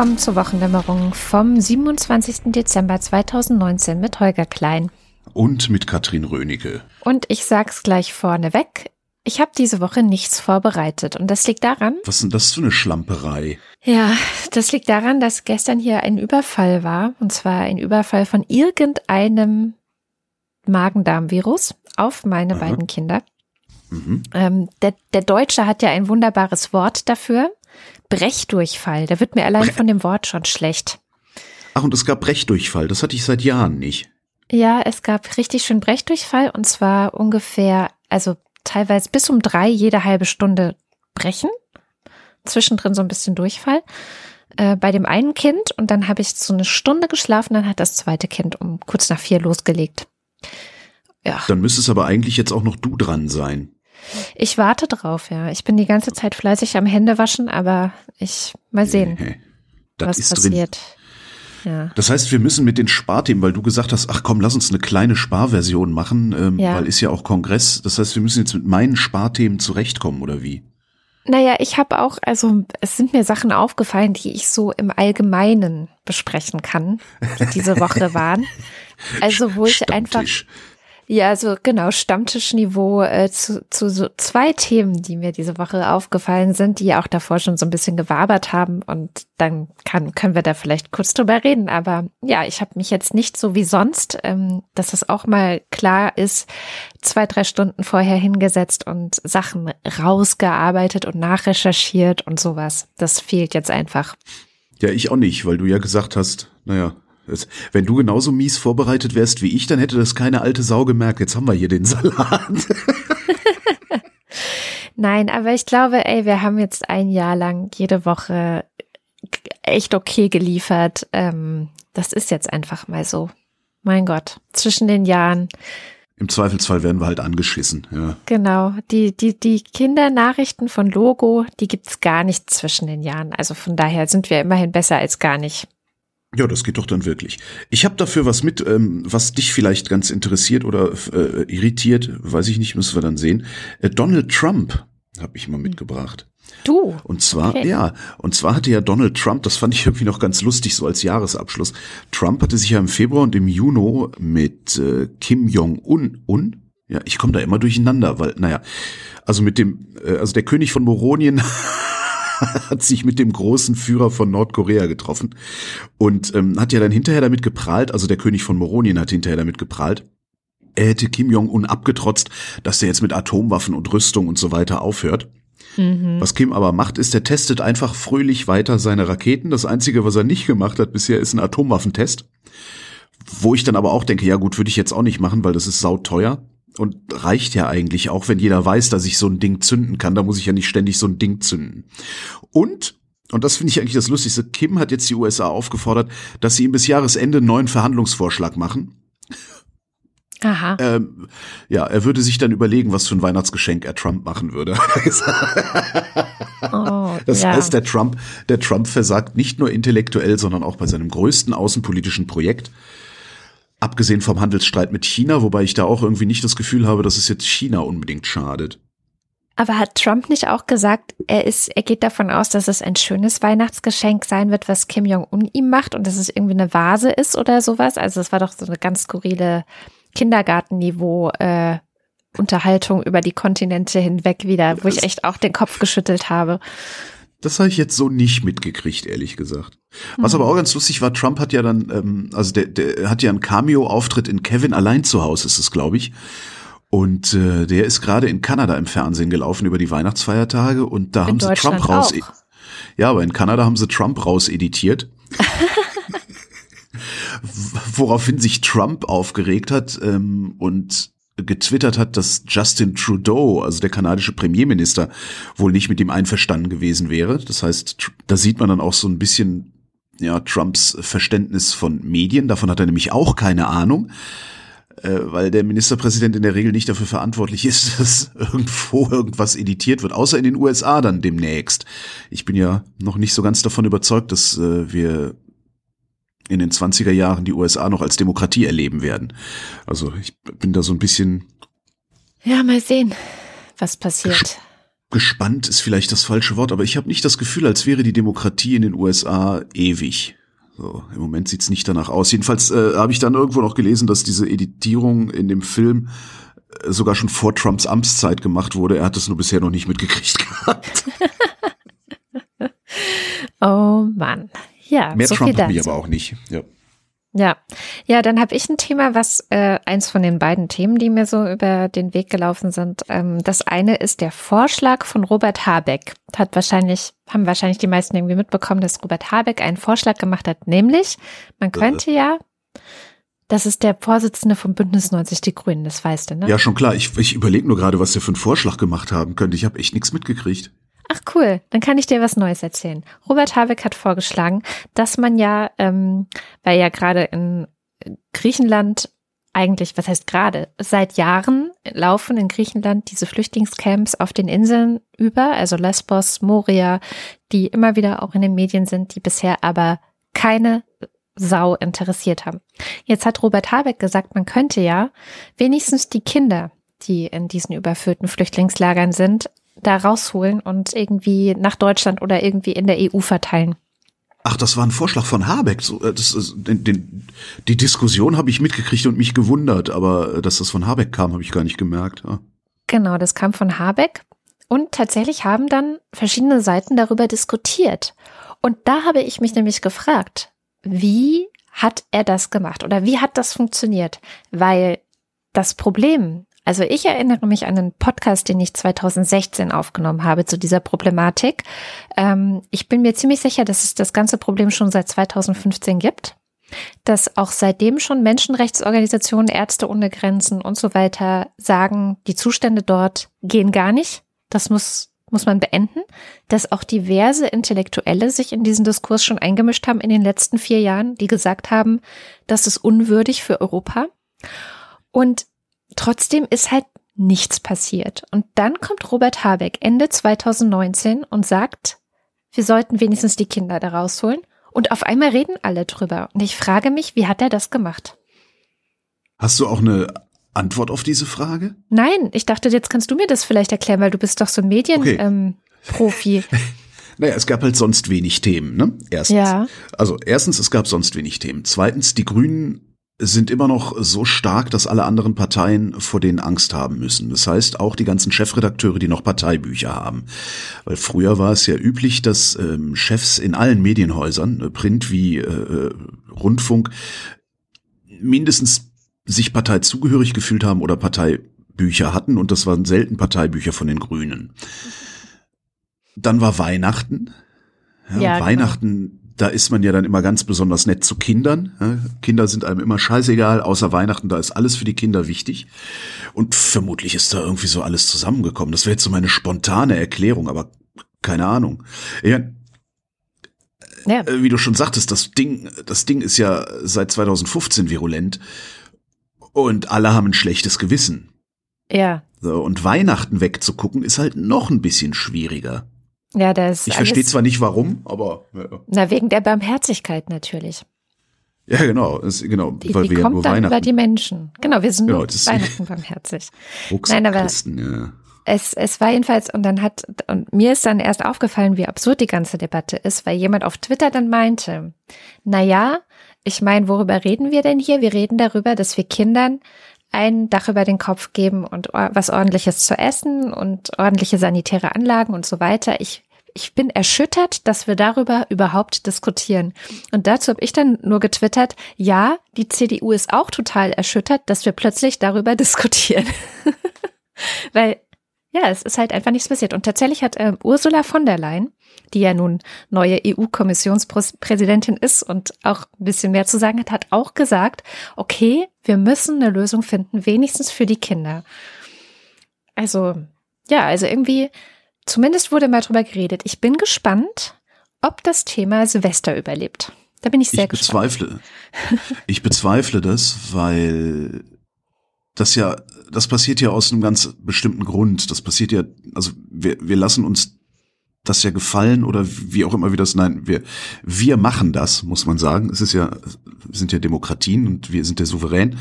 willkommen zur Wochendämmerung vom 27. Dezember 2019 mit Holger Klein. Und mit Katrin Rönecke. Und ich sag's gleich vorneweg. Ich habe diese Woche nichts vorbereitet und das liegt daran. Was ist denn das für eine Schlamperei? Ja, das liegt daran, dass gestern hier ein Überfall war und zwar ein Überfall von irgendeinem Magen-Darm-Virus auf meine Aha. beiden Kinder. Mhm. Ähm, der, der Deutsche hat ja ein wunderbares Wort dafür. Brechdurchfall. Da wird mir allein Bre von dem Wort schon schlecht. Ach, und es gab Brechdurchfall. Das hatte ich seit Jahren nicht. Ja, es gab richtig schön Brechdurchfall und zwar ungefähr, also teilweise bis um drei jede halbe Stunde brechen. Zwischendrin so ein bisschen Durchfall. Äh, bei dem einen Kind und dann habe ich so eine Stunde geschlafen, dann hat das zweite Kind um kurz nach vier losgelegt. Ja. Dann müsste es aber eigentlich jetzt auch noch du dran sein. Ich warte drauf, ja. Ich bin die ganze Zeit fleißig am Händewaschen, aber ich mal sehen, hey, was passiert. Ja. Das heißt, wir müssen mit den Sparthemen, weil du gesagt hast, ach komm, lass uns eine kleine Sparversion machen, ähm, ja. weil ist ja auch Kongress. Das heißt, wir müssen jetzt mit meinen Sparthemen zurechtkommen, oder wie? Naja, ich habe auch, also es sind mir Sachen aufgefallen, die ich so im Allgemeinen besprechen kann, die diese Woche waren. Also wo ich einfach ja, also genau, Stammtischniveau äh, zu, zu so zwei Themen, die mir diese Woche aufgefallen sind, die ja auch davor schon so ein bisschen gewabert haben und dann kann, können wir da vielleicht kurz drüber reden. Aber ja, ich habe mich jetzt nicht so wie sonst, ähm, dass es auch mal klar ist, zwei, drei Stunden vorher hingesetzt und Sachen rausgearbeitet und nachrecherchiert und sowas. Das fehlt jetzt einfach. Ja, ich auch nicht, weil du ja gesagt hast, naja, wenn du genauso mies vorbereitet wärst wie ich, dann hätte das keine alte Sau gemerkt. Jetzt haben wir hier den Salat. Nein, aber ich glaube, ey, wir haben jetzt ein Jahr lang jede Woche echt okay geliefert. Ähm, das ist jetzt einfach mal so. Mein Gott, zwischen den Jahren. Im Zweifelsfall werden wir halt angeschissen, ja. Genau. Die, die, die Kindernachrichten von Logo, die gibt's gar nicht zwischen den Jahren. Also von daher sind wir immerhin besser als gar nicht. Ja, das geht doch dann wirklich. Ich habe dafür was mit, ähm, was dich vielleicht ganz interessiert oder äh, irritiert, weiß ich nicht, müssen wir dann sehen. Äh, Donald Trump habe ich mal mitgebracht. Du. Und zwar, okay. ja, und zwar hatte ja Donald Trump, das fand ich irgendwie noch ganz lustig, so als Jahresabschluss. Trump hatte sich ja im Februar und im Juni mit äh, Kim Jong-un, un? Ja, ich komme da immer durcheinander, weil, naja, also mit dem, äh, also der König von Moronien hat sich mit dem großen Führer von Nordkorea getroffen und ähm, hat ja dann hinterher damit geprahlt, also der König von Moronien hat hinterher damit geprahlt, er hätte Kim Jong-un abgetrotzt, dass der jetzt mit Atomwaffen und Rüstung und so weiter aufhört. Mhm. Was Kim aber macht, ist, er testet einfach fröhlich weiter seine Raketen. Das Einzige, was er nicht gemacht hat bisher, ist ein Atomwaffentest. Wo ich dann aber auch denke, ja gut, würde ich jetzt auch nicht machen, weil das ist sauteuer. Und reicht ja eigentlich auch, wenn jeder weiß, dass ich so ein Ding zünden kann, da muss ich ja nicht ständig so ein Ding zünden. Und und das finde ich eigentlich das Lustigste. Kim hat jetzt die USA aufgefordert, dass sie ihm bis Jahresende einen neuen Verhandlungsvorschlag machen. Aha. Ähm, ja, er würde sich dann überlegen, was für ein Weihnachtsgeschenk er Trump machen würde. oh, das ja. heißt, der Trump, der Trump versagt nicht nur intellektuell, sondern auch bei seinem größten außenpolitischen Projekt. Abgesehen vom Handelsstreit mit China, wobei ich da auch irgendwie nicht das Gefühl habe, dass es jetzt China unbedingt schadet. Aber hat Trump nicht auch gesagt, er ist, er geht davon aus, dass es ein schönes Weihnachtsgeschenk sein wird, was Kim Jong-un ihm macht und dass es irgendwie eine Vase ist oder sowas? Also es war doch so eine ganz skurrile Kindergartenniveau äh, Unterhaltung über die Kontinente hinweg wieder, wo ich echt auch den Kopf geschüttelt habe. Das habe ich jetzt so nicht mitgekriegt, ehrlich gesagt. Was mhm. aber auch ganz lustig war, Trump hat ja dann, ähm, also der, der hat ja einen Cameo-Auftritt in Kevin allein zu Hause, ist es, glaube ich. Und äh, der ist gerade in Kanada im Fernsehen gelaufen über die Weihnachtsfeiertage und da in haben sie Trump raus. Auch. Ja, aber in Kanada haben sie Trump raus editiert. Woraufhin sich Trump aufgeregt hat ähm, und getwittert hat, dass Justin Trudeau, also der kanadische Premierminister, wohl nicht mit ihm einverstanden gewesen wäre. Das heißt, da sieht man dann auch so ein bisschen ja, Trumps Verständnis von Medien. Davon hat er nämlich auch keine Ahnung, äh, weil der Ministerpräsident in der Regel nicht dafür verantwortlich ist, dass irgendwo irgendwas editiert wird, außer in den USA dann demnächst. Ich bin ja noch nicht so ganz davon überzeugt, dass äh, wir in den 20er Jahren die USA noch als Demokratie erleben werden. Also ich bin da so ein bisschen. Ja, mal sehen, was passiert. gespannt ist vielleicht das falsche Wort, aber ich habe nicht das Gefühl, als wäre die Demokratie in den USA ewig. So, im Moment sieht's nicht danach aus. Jedenfalls äh, habe ich dann irgendwo noch gelesen, dass diese Editierung in dem Film äh, sogar schon vor Trumps Amtszeit gemacht wurde. Er hat es nur bisher noch nicht mitgekriegt gehabt. oh Mann. Ja, Mehr so Trump hat mich aber auch nicht. Ja. Ja, ja, dann habe ich ein Thema, was äh, eins von den beiden Themen, die mir so über den Weg gelaufen sind. Ähm, das eine ist der Vorschlag von Robert Habeck. Hat wahrscheinlich haben wahrscheinlich die meisten irgendwie mitbekommen, dass Robert Habeck einen Vorschlag gemacht hat, nämlich man könnte ja das ist der Vorsitzende vom Bündnis 90 Die Grünen, das weißt du, ne? Ja, schon klar. Ich, ich überlege nur gerade, was der für einen Vorschlag gemacht haben könnte. Ich habe echt nichts mitgekriegt. Ach cool, dann kann ich dir was Neues erzählen. Robert Habeck hat vorgeschlagen, dass man ja, ähm, weil ja gerade in Griechenland eigentlich, was heißt gerade, seit Jahren laufen in Griechenland diese Flüchtlingscamps auf den Inseln über, also Lesbos, Moria, die immer wieder auch in den Medien sind, die bisher aber keine Sau interessiert haben. Jetzt hat Robert Habeck gesagt, man könnte ja wenigstens die Kinder, die in diesen überfüllten Flüchtlingslagern sind, da rausholen und irgendwie nach Deutschland oder irgendwie in der EU verteilen. Ach, das war ein Vorschlag von Habeck. So, äh, das, ist, den, den, die Diskussion habe ich mitgekriegt und mich gewundert, aber äh, dass das von Habeck kam, habe ich gar nicht gemerkt. Ja. Genau, das kam von Habeck. Und tatsächlich haben dann verschiedene Seiten darüber diskutiert. Und da habe ich mich nämlich gefragt, wie hat er das gemacht oder wie hat das funktioniert? Weil das Problem also ich erinnere mich an einen Podcast, den ich 2016 aufgenommen habe zu dieser Problematik. Ähm, ich bin mir ziemlich sicher, dass es das ganze Problem schon seit 2015 gibt dass auch seitdem schon Menschenrechtsorganisationen, Ärzte ohne Grenzen und so weiter sagen, die Zustände dort gehen gar nicht. Das muss, muss man beenden. Dass auch diverse Intellektuelle sich in diesen Diskurs schon eingemischt haben in den letzten vier Jahren, die gesagt haben, das ist unwürdig für Europa. Und trotzdem ist halt nichts passiert. Und dann kommt Robert Habeck Ende 2019 und sagt, wir sollten wenigstens die Kinder da rausholen. Und auf einmal reden alle drüber. Und ich frage mich, wie hat er das gemacht? Hast du auch eine Antwort auf diese Frage? Nein, ich dachte, jetzt kannst du mir das vielleicht erklären, weil du bist doch so ein Medienprofi. Okay. Ähm, naja, es gab halt sonst wenig Themen, ne? Erstens. Ja. Also erstens, es gab sonst wenig Themen. Zweitens, die Grünen sind immer noch so stark, dass alle anderen Parteien vor denen Angst haben müssen. Das heißt, auch die ganzen Chefredakteure, die noch Parteibücher haben. Weil früher war es ja üblich, dass ähm, Chefs in allen Medienhäusern, äh, Print wie äh, äh, Rundfunk, mindestens sich Partei zugehörig gefühlt haben oder Parteibücher hatten und das waren selten Parteibücher von den Grünen. Dann war Weihnachten. Ja, ja genau. Weihnachten da ist man ja dann immer ganz besonders nett zu Kindern. Kinder sind einem immer scheißegal, außer Weihnachten, da ist alles für die Kinder wichtig. Und vermutlich ist da irgendwie so alles zusammengekommen. Das wäre jetzt so meine spontane Erklärung, aber keine Ahnung. Ja, ja. Äh, wie du schon sagtest, das Ding, das Ding ist ja seit 2015 virulent und alle haben ein schlechtes Gewissen. Ja. So, und Weihnachten wegzugucken ist halt noch ein bisschen schwieriger. Ja, das. Ich verstehe zwar nicht warum, aber. Ja. Na, wegen der Barmherzigkeit natürlich. Ja, genau, das, genau, die, weil die wir kommt nur dann Weihnachten. über die Menschen. Genau, wir sind genau, nur Weihnachten barmherzig. Nein, aber Christen, ja. es, es war jedenfalls, und dann hat, und mir ist dann erst aufgefallen, wie absurd die ganze Debatte ist, weil jemand auf Twitter dann meinte, na ja, ich meine, worüber reden wir denn hier? Wir reden darüber, dass wir Kindern ein Dach über den Kopf geben und was ordentliches zu essen und ordentliche sanitäre Anlagen und so weiter. Ich ich bin erschüttert, dass wir darüber überhaupt diskutieren. Und dazu habe ich dann nur getwittert, ja, die CDU ist auch total erschüttert, dass wir plötzlich darüber diskutieren. Weil, ja, es ist halt einfach nichts passiert. Und tatsächlich hat äh, Ursula von der Leyen, die ja nun neue EU-Kommissionspräsidentin ist und auch ein bisschen mehr zu sagen hat, hat auch gesagt, okay, wir müssen eine Lösung finden, wenigstens für die Kinder. Also, ja, also irgendwie, zumindest wurde mal drüber geredet. Ich bin gespannt, ob das Thema Silvester überlebt. Da bin ich sehr ich bezweifle, Ich bezweifle das, weil das ja, das passiert ja aus einem ganz bestimmten Grund. Das passiert ja, also wir, wir lassen uns das ja gefallen oder wie auch immer wir das, nein, wir, wir machen das, muss man sagen. Es ist ja, wir sind ja Demokratien und wir sind der Souverän.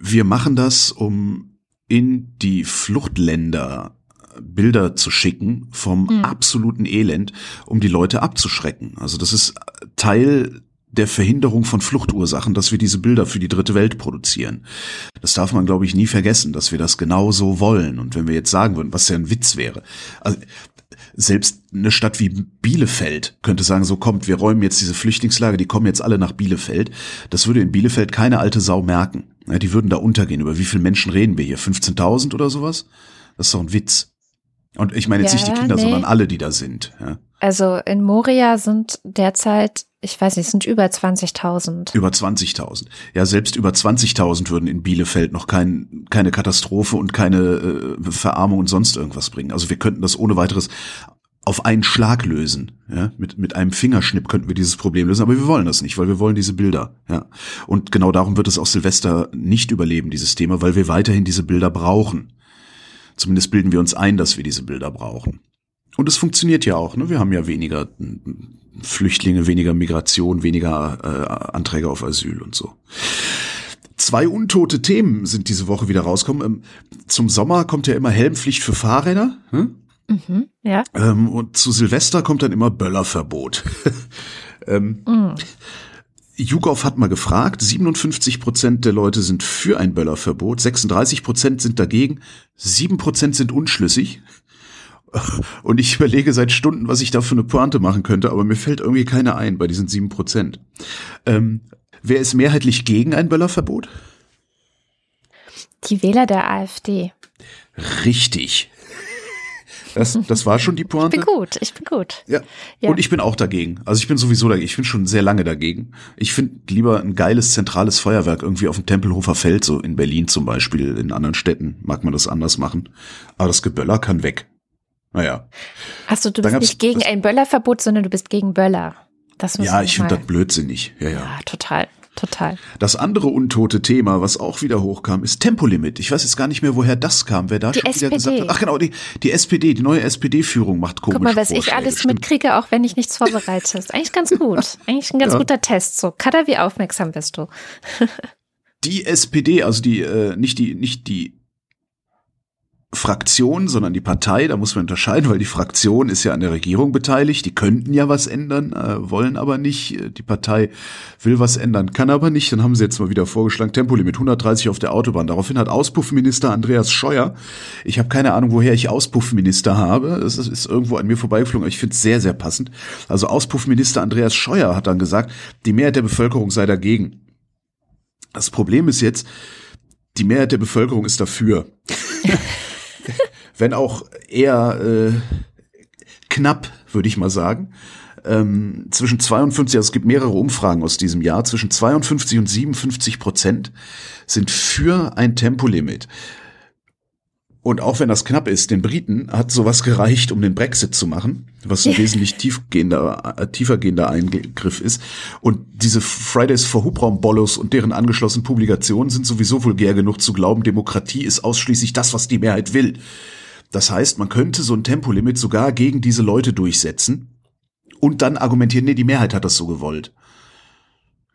Wir machen das, um in die Fluchtländer Bilder zu schicken vom mhm. absoluten Elend, um die Leute abzuschrecken. Also das ist Teil der Verhinderung von Fluchtursachen, dass wir diese Bilder für die dritte Welt produzieren. Das darf man, glaube ich, nie vergessen, dass wir das genau so wollen. Und wenn wir jetzt sagen würden, was ja ein Witz wäre. Also, selbst eine Stadt wie Bielefeld könnte sagen, so kommt, wir räumen jetzt diese Flüchtlingslager, die kommen jetzt alle nach Bielefeld. Das würde in Bielefeld keine alte Sau merken. Ja, die würden da untergehen. Über wie viele Menschen reden wir hier? 15.000 oder sowas? Das ist doch ein Witz. Und ich meine jetzt ja, nicht die Kinder, nee. sondern alle, die da sind. Ja. Also in Moria sind derzeit, ich weiß nicht, sind über 20.000. Über 20.000. Ja, selbst über 20.000 würden in Bielefeld noch kein, keine Katastrophe und keine äh, Verarmung und sonst irgendwas bringen. Also wir könnten das ohne weiteres auf einen Schlag lösen. Ja, mit, mit einem Fingerschnipp könnten wir dieses Problem lösen, aber wir wollen das nicht, weil wir wollen diese Bilder. Ja, und genau darum wird es auch Silvester nicht überleben, dieses Thema, weil wir weiterhin diese Bilder brauchen. Zumindest bilden wir uns ein, dass wir diese Bilder brauchen. Und es funktioniert ja auch. Ne? Wir haben ja weniger Flüchtlinge, weniger Migration, weniger äh, Anträge auf Asyl und so. Zwei untote Themen sind diese Woche wieder rausgekommen. Ähm, zum Sommer kommt ja immer Helmpflicht für Fahrräder. Hm? Mhm, ja. Ähm, und zu Silvester kommt dann immer Böllerverbot. ähm, mhm. YouGov hat mal gefragt, 57 Prozent der Leute sind für ein Böllerverbot, 36 Prozent sind dagegen, 7 Prozent sind unschlüssig. Und ich überlege seit Stunden, was ich da für eine Pointe machen könnte, aber mir fällt irgendwie keine ein bei diesen 7 Prozent. Ähm, wer ist mehrheitlich gegen ein Böllerverbot? Die Wähler der AfD. Richtig. Das, das war schon die Pointe. Ich bin gut, ich bin gut. Ja. ja. Und ich bin auch dagegen. Also ich bin sowieso dagegen. Ich bin schon sehr lange dagegen. Ich finde lieber ein geiles zentrales Feuerwerk irgendwie auf dem Tempelhofer Feld, so in Berlin zum Beispiel. In anderen Städten mag man das anders machen. Aber das Geböller kann weg. Naja. Achso, du bist nicht gegen ein Böllerverbot, sondern du bist gegen Böller. Das ja, ich finde das blödsinnig. Ja, ja. Ja, total total. Das andere untote Thema, was auch wieder hochkam, ist Tempolimit. Ich weiß jetzt gar nicht mehr, woher das kam, wer da die schon SPD. wieder gesagt hat. Ach genau, die, die SPD, die neue SPD-Führung macht komisch. Guck mal, was ich alles stimmt. mitkriege, auch wenn ich nichts vorbereite. Ist eigentlich ganz gut. Eigentlich ein ganz ja. guter Test. So, Kada, wie aufmerksam bist du? die SPD, also die, äh, nicht die, nicht die Fraktion, sondern die Partei, da muss man unterscheiden, weil die Fraktion ist ja an der Regierung beteiligt, die könnten ja was ändern, äh, wollen aber nicht. Die Partei will was ändern, kann aber nicht. Dann haben sie jetzt mal wieder vorgeschlagen, Tempolimit 130 auf der Autobahn. Daraufhin hat Auspuffminister Andreas Scheuer, ich habe keine Ahnung, woher ich Auspuffminister habe, es ist irgendwo an mir vorbeigeflogen, aber ich finde es sehr, sehr passend. Also Auspuffminister Andreas Scheuer hat dann gesagt, die Mehrheit der Bevölkerung sei dagegen. Das Problem ist jetzt, die Mehrheit der Bevölkerung ist dafür. wenn auch eher äh, knapp, würde ich mal sagen. Ähm, zwischen 52, also es gibt mehrere Umfragen aus diesem Jahr, zwischen 52 und 57 Prozent sind für ein Tempolimit. Und auch wenn das knapp ist, den Briten hat sowas gereicht, um den Brexit zu machen, was ein wesentlich tiefgehender, äh, tiefergehender Eingriff ist. Und diese Fridays for Hubraum-Bollos und deren angeschlossenen Publikationen sind sowieso vulgär genug zu glauben, Demokratie ist ausschließlich das, was die Mehrheit will. Das heißt, man könnte so ein Tempolimit sogar gegen diese Leute durchsetzen und dann argumentieren, nee, die Mehrheit hat das so gewollt.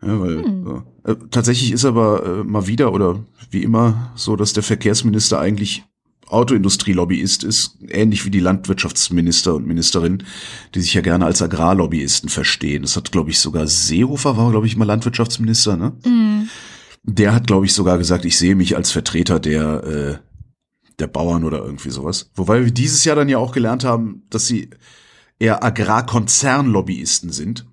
Ja, weil hm. äh, tatsächlich ist aber äh, mal wieder oder wie immer so, dass der Verkehrsminister eigentlich Autoindustrie-Lobbyist ist, ähnlich wie die Landwirtschaftsminister und Ministerin, die sich ja gerne als Agrarlobbyisten verstehen. Das hat, glaube ich, sogar Seehofer war, glaube ich, mal Landwirtschaftsminister, ne? Mhm. Der hat, glaube ich, sogar gesagt, ich sehe mich als Vertreter der äh, der Bauern oder irgendwie sowas. Wobei wir dieses Jahr dann ja auch gelernt haben, dass sie eher Agrarkonzernlobbyisten sind.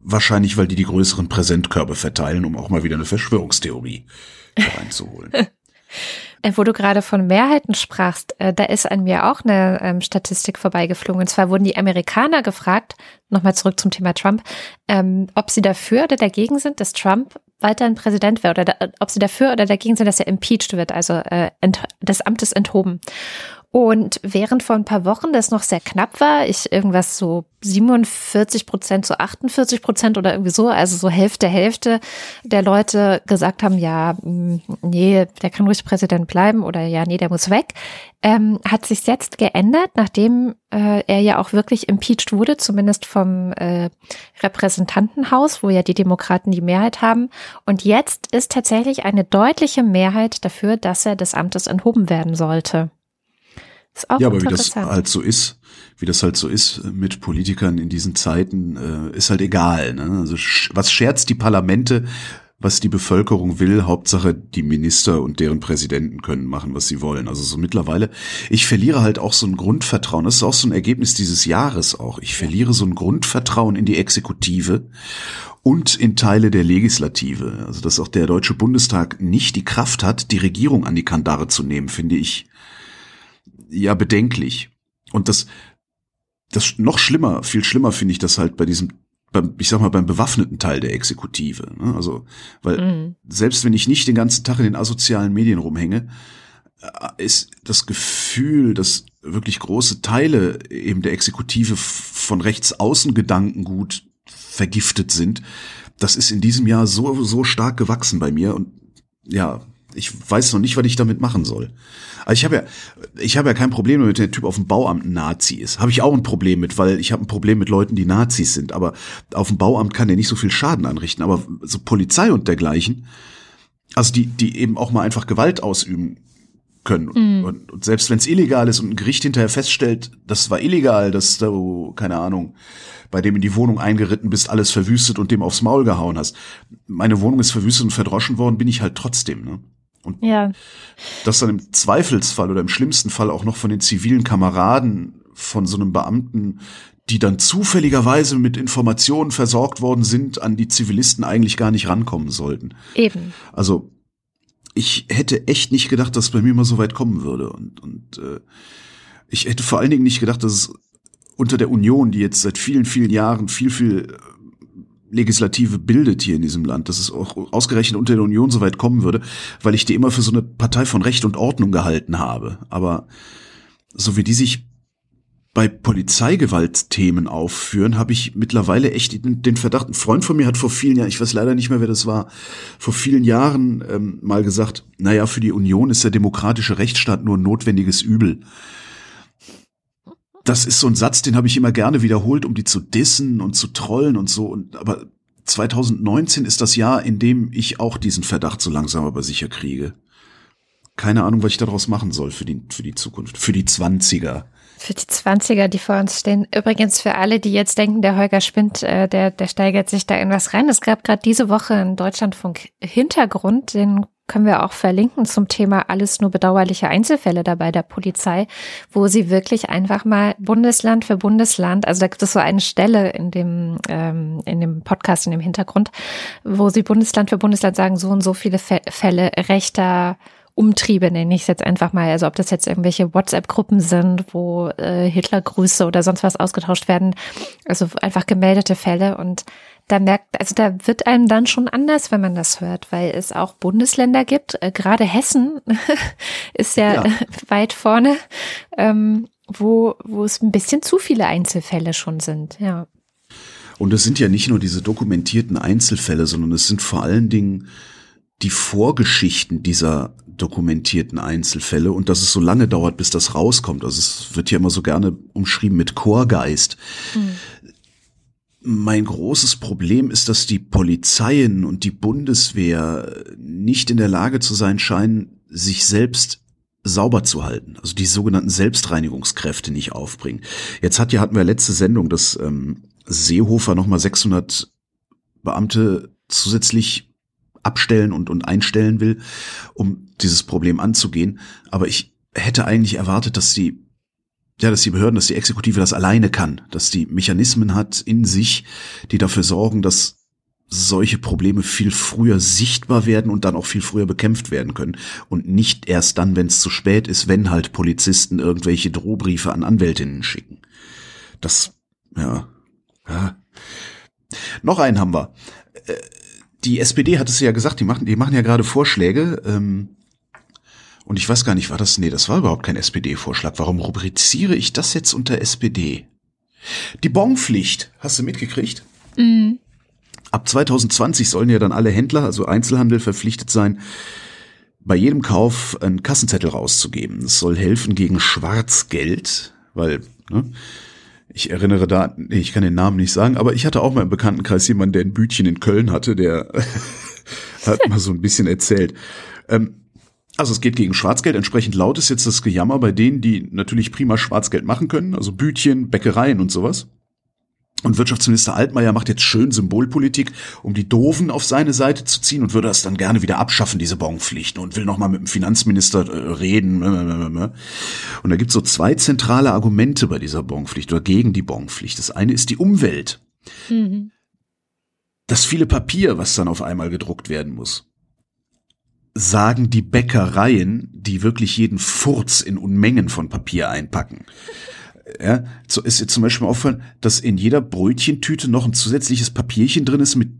Wahrscheinlich, weil die die größeren Präsentkörbe verteilen, um auch mal wieder eine Verschwörungstheorie reinzuholen. Äh, wo du gerade von Mehrheiten sprachst, äh, da ist an mir auch eine ähm, Statistik vorbeigeflogen. Und zwar wurden die Amerikaner gefragt, nochmal zurück zum Thema Trump, ähm, ob sie dafür oder dagegen sind, dass Trump weiterhin Präsident wird oder ob sie dafür oder dagegen sind, dass er impeached wird, also äh, des Amtes enthoben. Und während vor ein paar Wochen das noch sehr knapp war, ich irgendwas so 47 Prozent zu 48 Prozent oder irgendwie so, also so Hälfte, Hälfte der Leute gesagt haben, ja, mm, nee, der kann ruhig Präsident bleiben oder ja, nee, der muss weg, ähm, hat sich jetzt geändert, nachdem äh, er ja auch wirklich impeached wurde, zumindest vom äh, Repräsentantenhaus, wo ja die Demokraten die Mehrheit haben. Und jetzt ist tatsächlich eine deutliche Mehrheit dafür, dass er des Amtes enthoben werden sollte. Ist auch ja, aber wie das halt so ist, wie das halt so ist mit Politikern in diesen Zeiten, äh, ist halt egal. Ne? Also was scherzt die Parlamente, was die Bevölkerung will. Hauptsache, die Minister und deren Präsidenten können machen, was sie wollen. Also so mittlerweile, ich verliere halt auch so ein Grundvertrauen. Das ist auch so ein Ergebnis dieses Jahres auch. Ich verliere so ein Grundvertrauen in die Exekutive und in Teile der Legislative. Also dass auch der Deutsche Bundestag nicht die Kraft hat, die Regierung an die Kandare zu nehmen, finde ich ja bedenklich. Und das, das noch schlimmer, viel schlimmer finde ich das halt bei diesem beim, ich sag mal, beim bewaffneten Teil der Exekutive. Ne? Also, weil mhm. selbst wenn ich nicht den ganzen Tag in den asozialen Medien rumhänge, äh, ist das Gefühl, dass wirklich große Teile eben der Exekutive von rechts außen Gedankengut vergiftet sind. Das ist in diesem Jahr so, so stark gewachsen bei mir und ja, ich weiß noch nicht, was ich damit machen soll. Also ich habe ja, ich habe ja kein Problem damit, wenn der Typ auf dem Bauamt ein Nazi ist. Habe ich auch ein Problem mit, weil ich habe ein Problem mit Leuten, die Nazis sind. Aber auf dem Bauamt kann der nicht so viel Schaden anrichten. Aber so Polizei und dergleichen, also die, die eben auch mal einfach Gewalt ausüben können. Mhm. Und, und, selbst wenn es illegal ist und ein Gericht hinterher feststellt, das war illegal, dass du, keine Ahnung, bei dem in die Wohnung eingeritten bist, alles verwüstet und dem aufs Maul gehauen hast. Meine Wohnung ist verwüstet und verdroschen worden, bin ich halt trotzdem, ne? Und ja. das dann im Zweifelsfall oder im schlimmsten Fall auch noch von den zivilen Kameraden von so einem Beamten, die dann zufälligerweise mit Informationen versorgt worden sind, an die Zivilisten eigentlich gar nicht rankommen sollten. Eben. Also ich hätte echt nicht gedacht, dass es bei mir mal so weit kommen würde. Und, und äh, ich hätte vor allen Dingen nicht gedacht, dass es unter der Union, die jetzt seit vielen, vielen Jahren viel, viel Legislative bildet hier in diesem Land, dass es auch ausgerechnet unter der Union so weit kommen würde, weil ich die immer für so eine Partei von Recht und Ordnung gehalten habe. Aber so wie die sich bei Polizeigewaltthemen aufführen, habe ich mittlerweile echt den Verdacht, ein Freund von mir hat vor vielen Jahren, ich weiß leider nicht mehr, wer das war, vor vielen Jahren ähm, mal gesagt, naja, für die Union ist der demokratische Rechtsstaat nur ein notwendiges Übel das ist so ein Satz, den habe ich immer gerne wiederholt, um die zu dissen und zu trollen und so. Und aber 2019 ist das Jahr, in dem ich auch diesen Verdacht so langsam aber sicher kriege. Keine Ahnung, was ich daraus machen soll für die, für die Zukunft, für die Zwanziger. Für die Zwanziger, die vor uns stehen. Übrigens für alle, die jetzt denken, der Holger Spinnt, äh, der, der steigert sich da in was rein. Es gab gerade diese Woche einen Deutschlandfunk Hintergrund, den können wir auch verlinken zum Thema alles nur bedauerliche Einzelfälle dabei der Polizei, wo sie wirklich einfach mal Bundesland für Bundesland, also da gibt es so eine Stelle in dem ähm, in dem Podcast in dem Hintergrund, wo sie Bundesland für Bundesland sagen, so und so viele Fälle rechter Umtriebe nenne ich es jetzt einfach mal. Also ob das jetzt irgendwelche WhatsApp-Gruppen sind, wo äh, Hitlergrüße oder sonst was ausgetauscht werden. Also einfach gemeldete Fälle und da merkt, also da wird einem dann schon anders, wenn man das hört, weil es auch Bundesländer gibt. Äh, Gerade Hessen ist ja, ja, weit vorne, ähm, wo, wo es ein bisschen zu viele Einzelfälle schon sind, ja. Und es sind ja nicht nur diese dokumentierten Einzelfälle, sondern es sind vor allen Dingen die Vorgeschichten dieser dokumentierten Einzelfälle und dass es so lange dauert, bis das rauskommt. Also es wird ja immer so gerne umschrieben mit Chorgeist. Mhm. Mein großes Problem ist, dass die Polizeien und die Bundeswehr nicht in der Lage zu sein scheinen, sich selbst sauber zu halten, also die sogenannten Selbstreinigungskräfte nicht aufbringen. Jetzt hat ja hatten wir letzte Sendung, dass ähm, Seehofer nochmal 600 Beamte zusätzlich abstellen und, und einstellen will, um dieses Problem anzugehen. Aber ich hätte eigentlich erwartet, dass die ja, dass die Behörden, dass die Exekutive das alleine kann, dass die Mechanismen hat in sich, die dafür sorgen, dass solche Probleme viel früher sichtbar werden und dann auch viel früher bekämpft werden können und nicht erst dann, wenn es zu spät ist, wenn halt Polizisten irgendwelche Drohbriefe an Anwältinnen schicken. Das, ja, ja. Noch einen haben wir. Äh, die SPD hat es ja gesagt, die machen, die machen ja gerade Vorschläge, ähm, und ich weiß gar nicht, war das, nee, das war überhaupt kein SPD-Vorschlag. Warum rubriziere ich das jetzt unter SPD? Die Bonpflicht, hast du mitgekriegt? Mhm. Ab 2020 sollen ja dann alle Händler, also Einzelhandel, verpflichtet sein, bei jedem Kauf einen Kassenzettel rauszugeben. Das soll helfen gegen Schwarzgeld, weil, ne, ich erinnere da, ich kann den Namen nicht sagen, aber ich hatte auch mal im Bekanntenkreis jemanden, der ein Bütchen in Köln hatte, der hat mal so ein bisschen erzählt. Ähm, Also es geht gegen Schwarzgeld. Entsprechend laut ist jetzt das Gejammer bei denen, die natürlich prima Schwarzgeld machen können, also Bütchen, Bäckereien und sowas. Und Wirtschaftsminister Altmaier macht jetzt schön Symbolpolitik, um die Doofen auf seine Seite zu ziehen und würde das dann gerne wieder abschaffen, diese Bonpflichten, und will nochmal mit dem Finanzminister äh, reden. Und da gibt es so zwei zentrale Argumente bei dieser Bonpflicht oder gegen die Bonpflicht. Das eine ist die Umwelt. Mhm. Das viele Papier, was dann auf einmal gedruckt werden muss sagen die Bäckereien, die wirklich jeden Furz in Unmengen von Papier einpacken. Ja, so ist jetzt zum Beispiel auffallen, dass in jeder Brötchentüte noch ein zusätzliches Papierchen drin ist, mit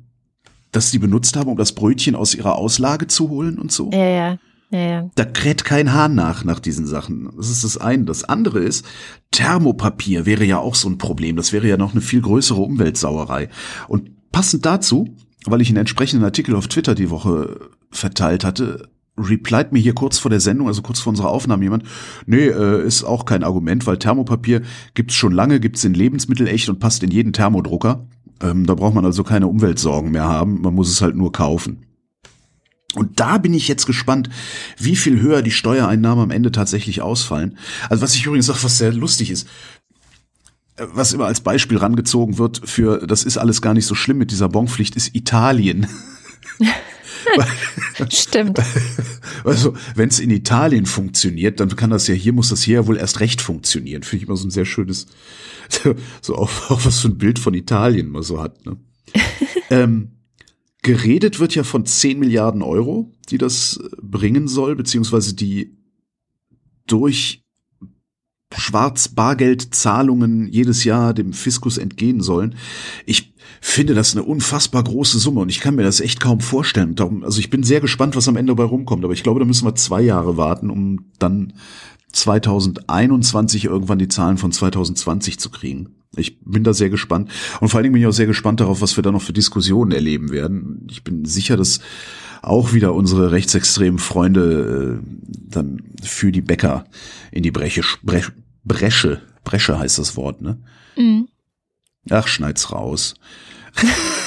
das sie benutzt haben, um das Brötchen aus ihrer Auslage zu holen und so. Ja, ja. Ja, ja. Da kräht kein Hahn nach, nach diesen Sachen. Das ist das eine. Das andere ist, Thermopapier wäre ja auch so ein Problem. Das wäre ja noch eine viel größere Umweltsauerei. Und passend dazu, weil ich einen entsprechenden Artikel auf Twitter die Woche verteilt hatte, replied mir hier kurz vor der Sendung, also kurz vor unserer Aufnahme jemand, nee, äh, ist auch kein Argument, weil Thermopapier gibt's schon lange, gibt's in Lebensmittel echt und passt in jeden Thermodrucker. Ähm, da braucht man also keine Umweltsorgen mehr haben, man muss es halt nur kaufen. Und da bin ich jetzt gespannt, wie viel höher die Steuereinnahmen am Ende tatsächlich ausfallen. Also was ich übrigens sage, was sehr lustig ist, äh, was immer als Beispiel rangezogen wird für, das ist alles gar nicht so schlimm mit dieser Bonpflicht, ist Italien. Stimmt. Also, wenn es in Italien funktioniert, dann kann das ja, hier muss das hier ja wohl erst recht funktionieren. Finde ich immer so ein sehr schönes, so auch, auch was für ein Bild von Italien man so hat. Ne? ähm, geredet wird ja von 10 Milliarden Euro, die das bringen soll, beziehungsweise die durch Schwarz-Bargeld-Zahlungen jedes Jahr dem Fiskus entgehen sollen. Ich finde das eine unfassbar große Summe und ich kann mir das echt kaum vorstellen. Darum, also ich bin sehr gespannt, was am Ende dabei rumkommt, aber ich glaube, da müssen wir zwei Jahre warten, um dann 2021 irgendwann die Zahlen von 2020 zu kriegen. Ich bin da sehr gespannt und vor allen Dingen bin ich auch sehr gespannt darauf, was wir da noch für Diskussionen erleben werden. Ich bin sicher, dass auch wieder unsere rechtsextremen Freunde äh, dann für die Bäcker in die Breche, Bresche, Bresche, Bresche heißt das Wort, ne? Mhm. Ach, schneid's raus.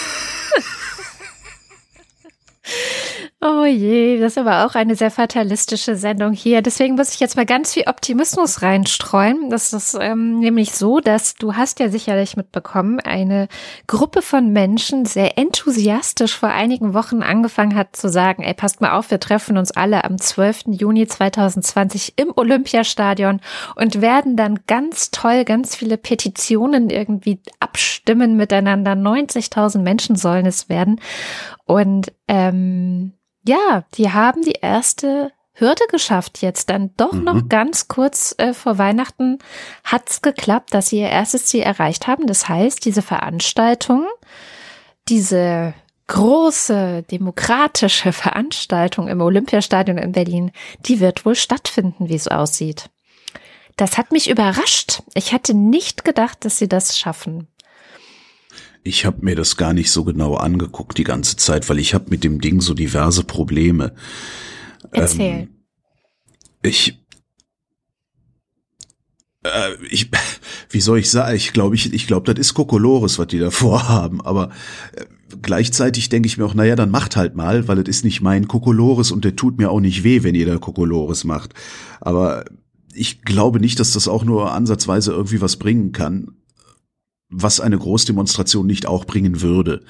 Oh je, das ist aber auch eine sehr fatalistische Sendung hier. Deswegen muss ich jetzt mal ganz viel Optimismus reinstreuen. Das ist ähm, nämlich so, dass du hast ja sicherlich mitbekommen, eine Gruppe von Menschen sehr enthusiastisch vor einigen Wochen angefangen hat zu sagen, ey, passt mal auf, wir treffen uns alle am 12. Juni 2020 im Olympiastadion und werden dann ganz toll ganz viele Petitionen irgendwie abstimmen miteinander. 90.000 Menschen sollen es werden. Und ähm, ja, die haben die erste Hürde geschafft jetzt. Dann doch mhm. noch ganz kurz äh, vor Weihnachten hat's geklappt, dass sie ihr erstes Ziel erreicht haben. Das heißt, diese Veranstaltung, diese große demokratische Veranstaltung im Olympiastadion in Berlin, die wird wohl stattfinden, wie es aussieht. Das hat mich überrascht. Ich hatte nicht gedacht, dass sie das schaffen. Ich habe mir das gar nicht so genau angeguckt die ganze Zeit, weil ich habe mit dem Ding so diverse Probleme. Erzähl. Ähm, ich äh, ich, wie soll ich sagen? Ich glaube, ich, ich glaube, das ist Kokolores, was die da vorhaben. Aber äh, gleichzeitig denke ich mir auch, naja, dann macht halt mal, weil es ist nicht mein Kokolores und der tut mir auch nicht weh, wenn ihr da Kokolores macht. Aber ich glaube nicht, dass das auch nur ansatzweise irgendwie was bringen kann was eine Großdemonstration nicht auch bringen würde.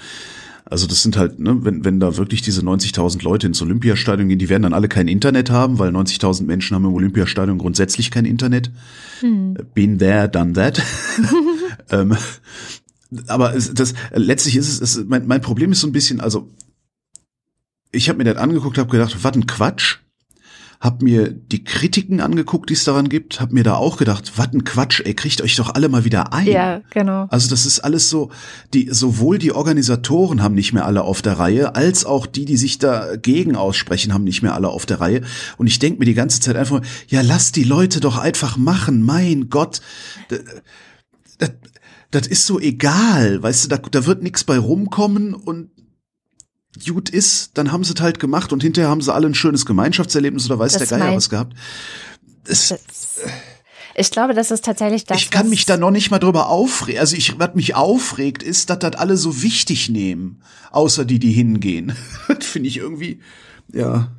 Also das sind halt, ne, wenn, wenn da wirklich diese 90.000 Leute ins Olympiastadion gehen, die werden dann alle kein Internet haben, weil 90.000 Menschen haben im Olympiastadion grundsätzlich kein Internet. Hm. Been there, done that. ähm, aber das letztlich ist es, es mein, mein Problem ist so ein bisschen, also ich habe mir das angeguckt, habe gedacht, was ein Quatsch hab mir die Kritiken angeguckt, die es daran gibt, hab mir da auch gedacht, was ein Quatsch, ey, kriegt euch doch alle mal wieder ein. Ja, genau. Also das ist alles so, die sowohl die Organisatoren haben nicht mehr alle auf der Reihe, als auch die, die sich dagegen aussprechen, haben nicht mehr alle auf der Reihe. Und ich denk mir die ganze Zeit einfach, ja, lass die Leute doch einfach machen, mein Gott. Das, das, das ist so egal, weißt du, da, da wird nichts bei rumkommen und gut ist, dann haben sie es halt gemacht und hinterher haben sie alle ein schönes Gemeinschaftserlebnis oder weiß das der Geier was gehabt. Es, ich glaube, das ist tatsächlich das. Ich kann mich da noch nicht mal drüber aufregen. Also ich, was mich aufregt, ist, dass das alle so wichtig nehmen, außer die, die hingehen. das finde ich irgendwie, ja.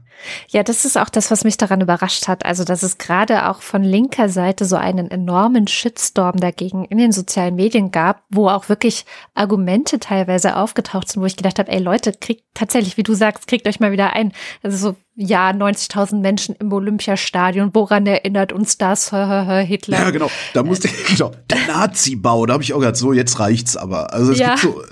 Ja, das ist auch das, was mich daran überrascht hat. Also, dass es gerade auch von linker Seite so einen enormen Shitstorm dagegen in den sozialen Medien gab, wo auch wirklich Argumente teilweise aufgetaucht sind, wo ich gedacht habe, ey Leute, kriegt tatsächlich, wie du sagst, kriegt euch mal wieder ein. Also so, ja, 90.000 Menschen im Olympiastadion, woran erinnert uns das, Hitler? Ja, genau, da musste, genau, der Nazi-Bau, da habe ich auch gedacht, so, jetzt reicht's aber. Also es ja. gibt so,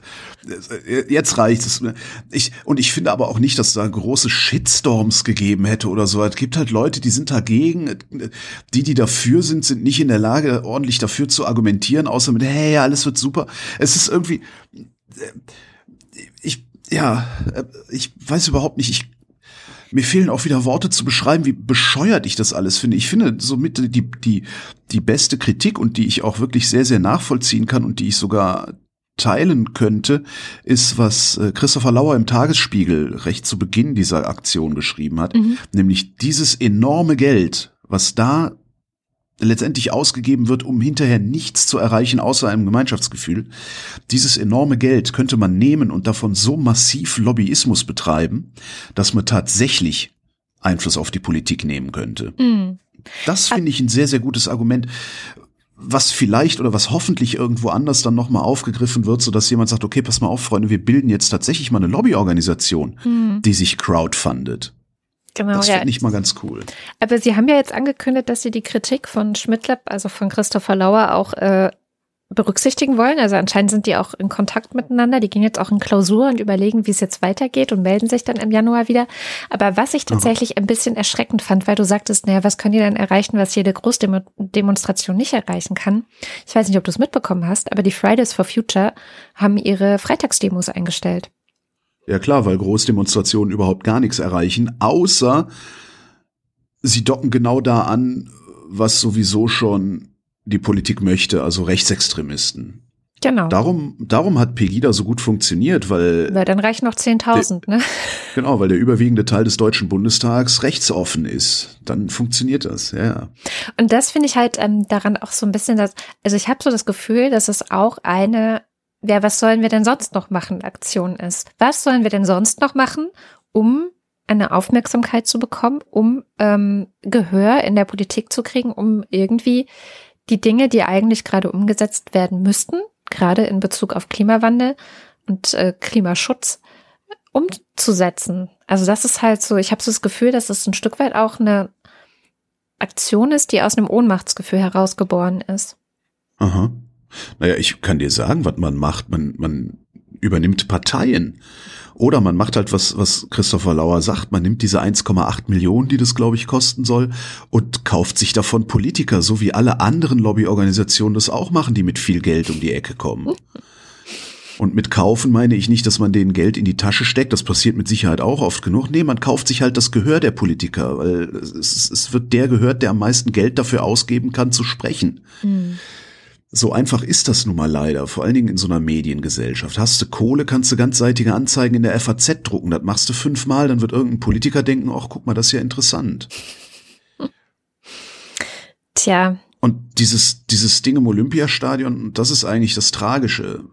jetzt reicht es. Ich, und ich finde aber auch nicht, dass da große Shitstorms gegeben hätte oder so. Es gibt halt Leute, die sind dagegen. Die, die dafür sind, sind nicht in der Lage, ordentlich dafür zu argumentieren, außer mit, hey, alles wird super. Es ist irgendwie, ich, ja, ich weiß überhaupt nicht, ich mir fehlen auch wieder Worte zu beschreiben, wie bescheuert ich das alles finde. Ich finde somit die, die, die beste Kritik und die ich auch wirklich sehr, sehr nachvollziehen kann und die ich sogar teilen könnte, ist, was äh, Christopher Lauer im Tagesspiegel recht zu Beginn dieser Aktion geschrieben hat, mhm. nämlich dieses enorme Geld, was da letztendlich ausgegeben wird, um hinterher nichts zu erreichen außer einem Gemeinschaftsgefühl. Dieses enorme Geld könnte man nehmen und davon so massiv Lobbyismus betreiben, dass man tatsächlich Einfluss auf die Politik nehmen könnte. Mhm. Das finde ich ein sehr, sehr gutes Argument was vielleicht oder was hoffentlich irgendwo anders dann nochmal aufgegriffen wird, so dass jemand sagt, okay, pass mal auf, Freunde, wir bilden jetzt tatsächlich mal eine Lobbyorganisation, hm. die sich crowdfundet. Genau, das finde ja. ich mal ganz cool. Aber Sie haben ja jetzt angekündigt, dass Sie die Kritik von Schmidtlab, also von Christopher Lauer, auch äh, berücksichtigen wollen. Also anscheinend sind die auch in Kontakt miteinander. Die gehen jetzt auch in Klausur und überlegen, wie es jetzt weitergeht und melden sich dann im Januar wieder. Aber was ich tatsächlich ein bisschen erschreckend fand, weil du sagtest, naja, was können die denn erreichen, was jede Großdemonstration nicht erreichen kann? Ich weiß nicht, ob du es mitbekommen hast, aber die Fridays for Future haben ihre Freitagsdemos eingestellt. Ja klar, weil Großdemonstrationen überhaupt gar nichts erreichen, außer sie docken genau da an, was sowieso schon die Politik möchte, also Rechtsextremisten. Genau. Darum, darum hat Pegida so gut funktioniert, weil. Weil dann reichen noch 10.000, ne? Genau, weil der überwiegende Teil des Deutschen Bundestags rechtsoffen ist. Dann funktioniert das, ja. Und das finde ich halt ähm, daran auch so ein bisschen, dass, also ich habe so das Gefühl, dass es auch eine, ja, was sollen wir denn sonst noch machen, Aktion ist. Was sollen wir denn sonst noch machen, um eine Aufmerksamkeit zu bekommen, um ähm, Gehör in der Politik zu kriegen, um irgendwie die Dinge, die eigentlich gerade umgesetzt werden müssten, gerade in Bezug auf Klimawandel und äh, Klimaschutz, umzusetzen. Also das ist halt so, ich habe so das Gefühl, dass es ein Stück weit auch eine Aktion ist, die aus einem Ohnmachtsgefühl herausgeboren ist. Aha. Naja, ich kann dir sagen, was man macht. Man, man übernimmt Parteien. Oder man macht halt was, was Christopher Lauer sagt. Man nimmt diese 1,8 Millionen, die das, glaube ich, kosten soll, und kauft sich davon Politiker, so wie alle anderen Lobbyorganisationen das auch machen, die mit viel Geld um die Ecke kommen. Und mit kaufen meine ich nicht, dass man denen Geld in die Tasche steckt. Das passiert mit Sicherheit auch oft genug. Nee, man kauft sich halt das Gehör der Politiker, weil es, es wird der gehört, der am meisten Geld dafür ausgeben kann, zu sprechen. Mhm. So einfach ist das nun mal leider, vor allen Dingen in so einer Mediengesellschaft. Hast du Kohle, kannst du ganzseitige Anzeigen in der FAZ drucken. Das machst du fünfmal, dann wird irgendein Politiker denken, ach, guck mal, das ist ja interessant. Tja. Und dieses, dieses Ding im Olympiastadion, das ist eigentlich das Tragische.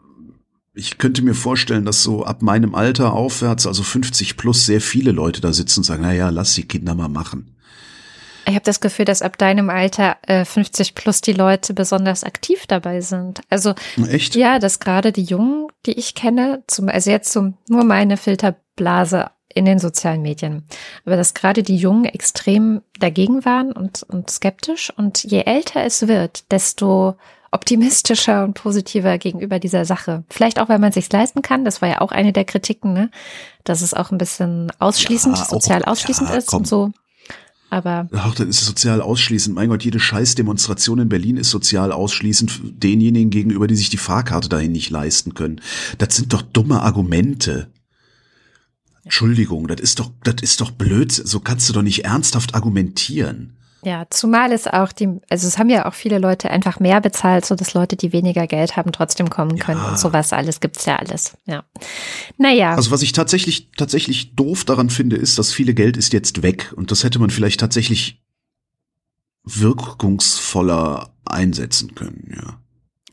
Ich könnte mir vorstellen, dass so ab meinem Alter aufwärts, also 50 plus, sehr viele Leute da sitzen und sagen, na ja, lass die Kinder mal machen. Ich habe das Gefühl, dass ab deinem Alter äh, 50 plus die Leute besonders aktiv dabei sind. Also Echt? ja, dass gerade die Jungen, die ich kenne, zum, also jetzt zum, nur meine Filterblase in den sozialen Medien, aber dass gerade die Jungen extrem dagegen waren und, und skeptisch. Und je älter es wird, desto optimistischer und positiver gegenüber dieser Sache. Vielleicht auch, weil man sich leisten kann. Das war ja auch eine der Kritiken, ne? dass es auch ein bisschen ausschließend, ja, sozial ausschließend ja, ist und so. Aber. Ach, das ist sozial ausschließend. Mein Gott, jede Scheißdemonstration in Berlin ist sozial ausschließend denjenigen gegenüber, die sich die Fahrkarte dahin nicht leisten können. Das sind doch dumme Argumente. Entschuldigung, das ist doch, das ist doch blöd. So kannst du doch nicht ernsthaft argumentieren. Ja, zumal es auch die, also es haben ja auch viele Leute einfach mehr bezahlt, so dass Leute, die weniger Geld haben, trotzdem kommen können ja. und sowas alles gibt's ja alles. Ja. Naja. Also was ich tatsächlich, tatsächlich doof daran finde, ist, dass viele Geld ist jetzt weg und das hätte man vielleicht tatsächlich wirkungsvoller einsetzen können, ja.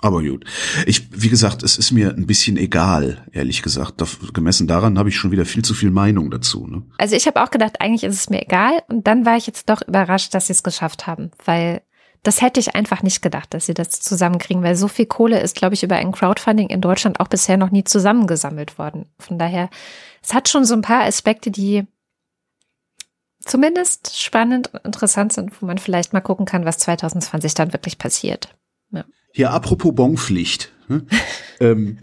Aber gut. Ich, wie gesagt, es ist mir ein bisschen egal, ehrlich gesagt. Da, gemessen daran habe ich schon wieder viel zu viel Meinung dazu. Ne? Also ich habe auch gedacht, eigentlich ist es mir egal. Und dann war ich jetzt doch überrascht, dass sie es geschafft haben, weil das hätte ich einfach nicht gedacht, dass sie das zusammenkriegen, weil so viel Kohle ist, glaube ich, über ein Crowdfunding in Deutschland auch bisher noch nie zusammengesammelt worden. Von daher, es hat schon so ein paar Aspekte, die zumindest spannend und interessant sind, wo man vielleicht mal gucken kann, was 2020 dann wirklich passiert. Ja. Hier, apropos Bonpflicht. Ne? ähm,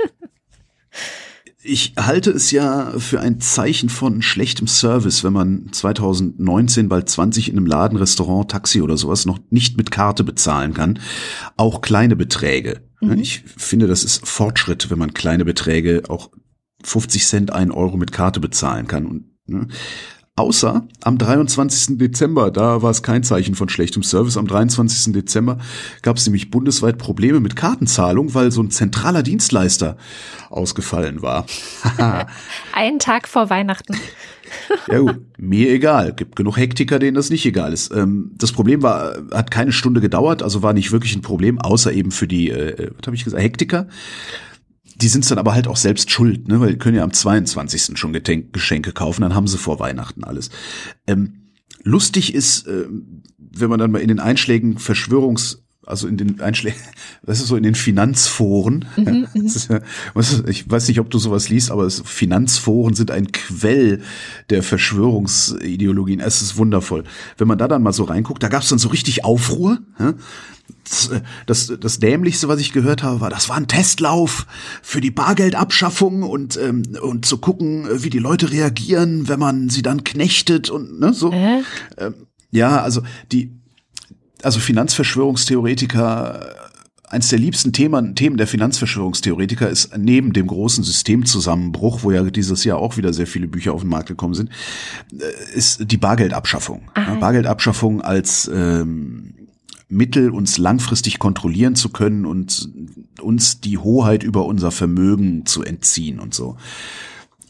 ich halte es ja für ein Zeichen von schlechtem Service, wenn man 2019 bald 20 in einem Laden, Restaurant, Taxi oder sowas noch nicht mit Karte bezahlen kann. Auch kleine Beträge. Ne? Mhm. Ich finde, das ist Fortschritt, wenn man kleine Beträge auch 50 Cent, 1 Euro mit Karte bezahlen kann. Und, ne? Außer am 23. Dezember, da war es kein Zeichen von schlechtem Service. Am 23. Dezember gab es nämlich bundesweit Probleme mit Kartenzahlung, weil so ein zentraler Dienstleister ausgefallen war. Einen Tag vor Weihnachten. ja gut, mir egal. Gibt genug Hektiker, denen das nicht egal ist. Ähm, das Problem war, hat keine Stunde gedauert, also war nicht wirklich ein Problem, außer eben für die, äh, was habe ich gesagt, Hektiker die sind dann aber halt auch selbst schuld, ne? weil die können ja am 22. schon Geschenke kaufen, dann haben sie vor Weihnachten alles. Ähm, lustig ist, äh, wenn man dann mal in den Einschlägen Verschwörungs also in den Einschlägen, das ist so in den Finanzforen. Mhm, mhm. ja, ich weiß nicht, ob du sowas liest, aber es, Finanzforen sind ein Quell der Verschwörungsideologien. Es ist wundervoll. Wenn man da dann mal so reinguckt, da gab es dann so richtig Aufruhr. Ja? Das, das, das Dämlichste, was ich gehört habe, war, das war ein Testlauf für die Bargeldabschaffung und, ähm, und zu gucken, wie die Leute reagieren, wenn man sie dann knechtet und ne, so. Äh? Ähm, ja, also die, also Finanzverschwörungstheoretiker, eins der liebsten Themen, Themen der Finanzverschwörungstheoretiker ist neben dem großen Systemzusammenbruch, wo ja dieses Jahr auch wieder sehr viele Bücher auf den Markt gekommen sind, äh, ist die Bargeldabschaffung. Ja, Bargeldabschaffung als ähm, Mittel, uns langfristig kontrollieren zu können und uns die Hoheit über unser Vermögen zu entziehen und so.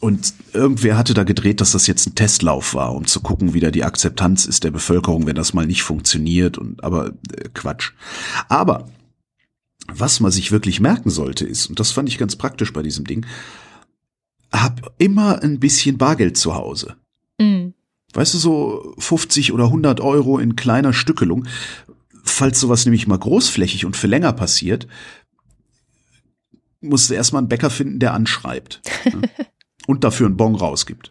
Und irgendwer hatte da gedreht, dass das jetzt ein Testlauf war, um zu gucken, wie da die Akzeptanz ist der Bevölkerung, wenn das mal nicht funktioniert. Und aber äh, Quatsch. Aber was man sich wirklich merken sollte, ist, und das fand ich ganz praktisch bei diesem Ding, hab immer ein bisschen Bargeld zu Hause. Mhm. Weißt du, so 50 oder 100 Euro in kleiner Stückelung. Falls sowas nämlich mal großflächig und für länger passiert, musst du erstmal einen Bäcker finden, der anschreibt. Ne? und dafür einen Bon rausgibt.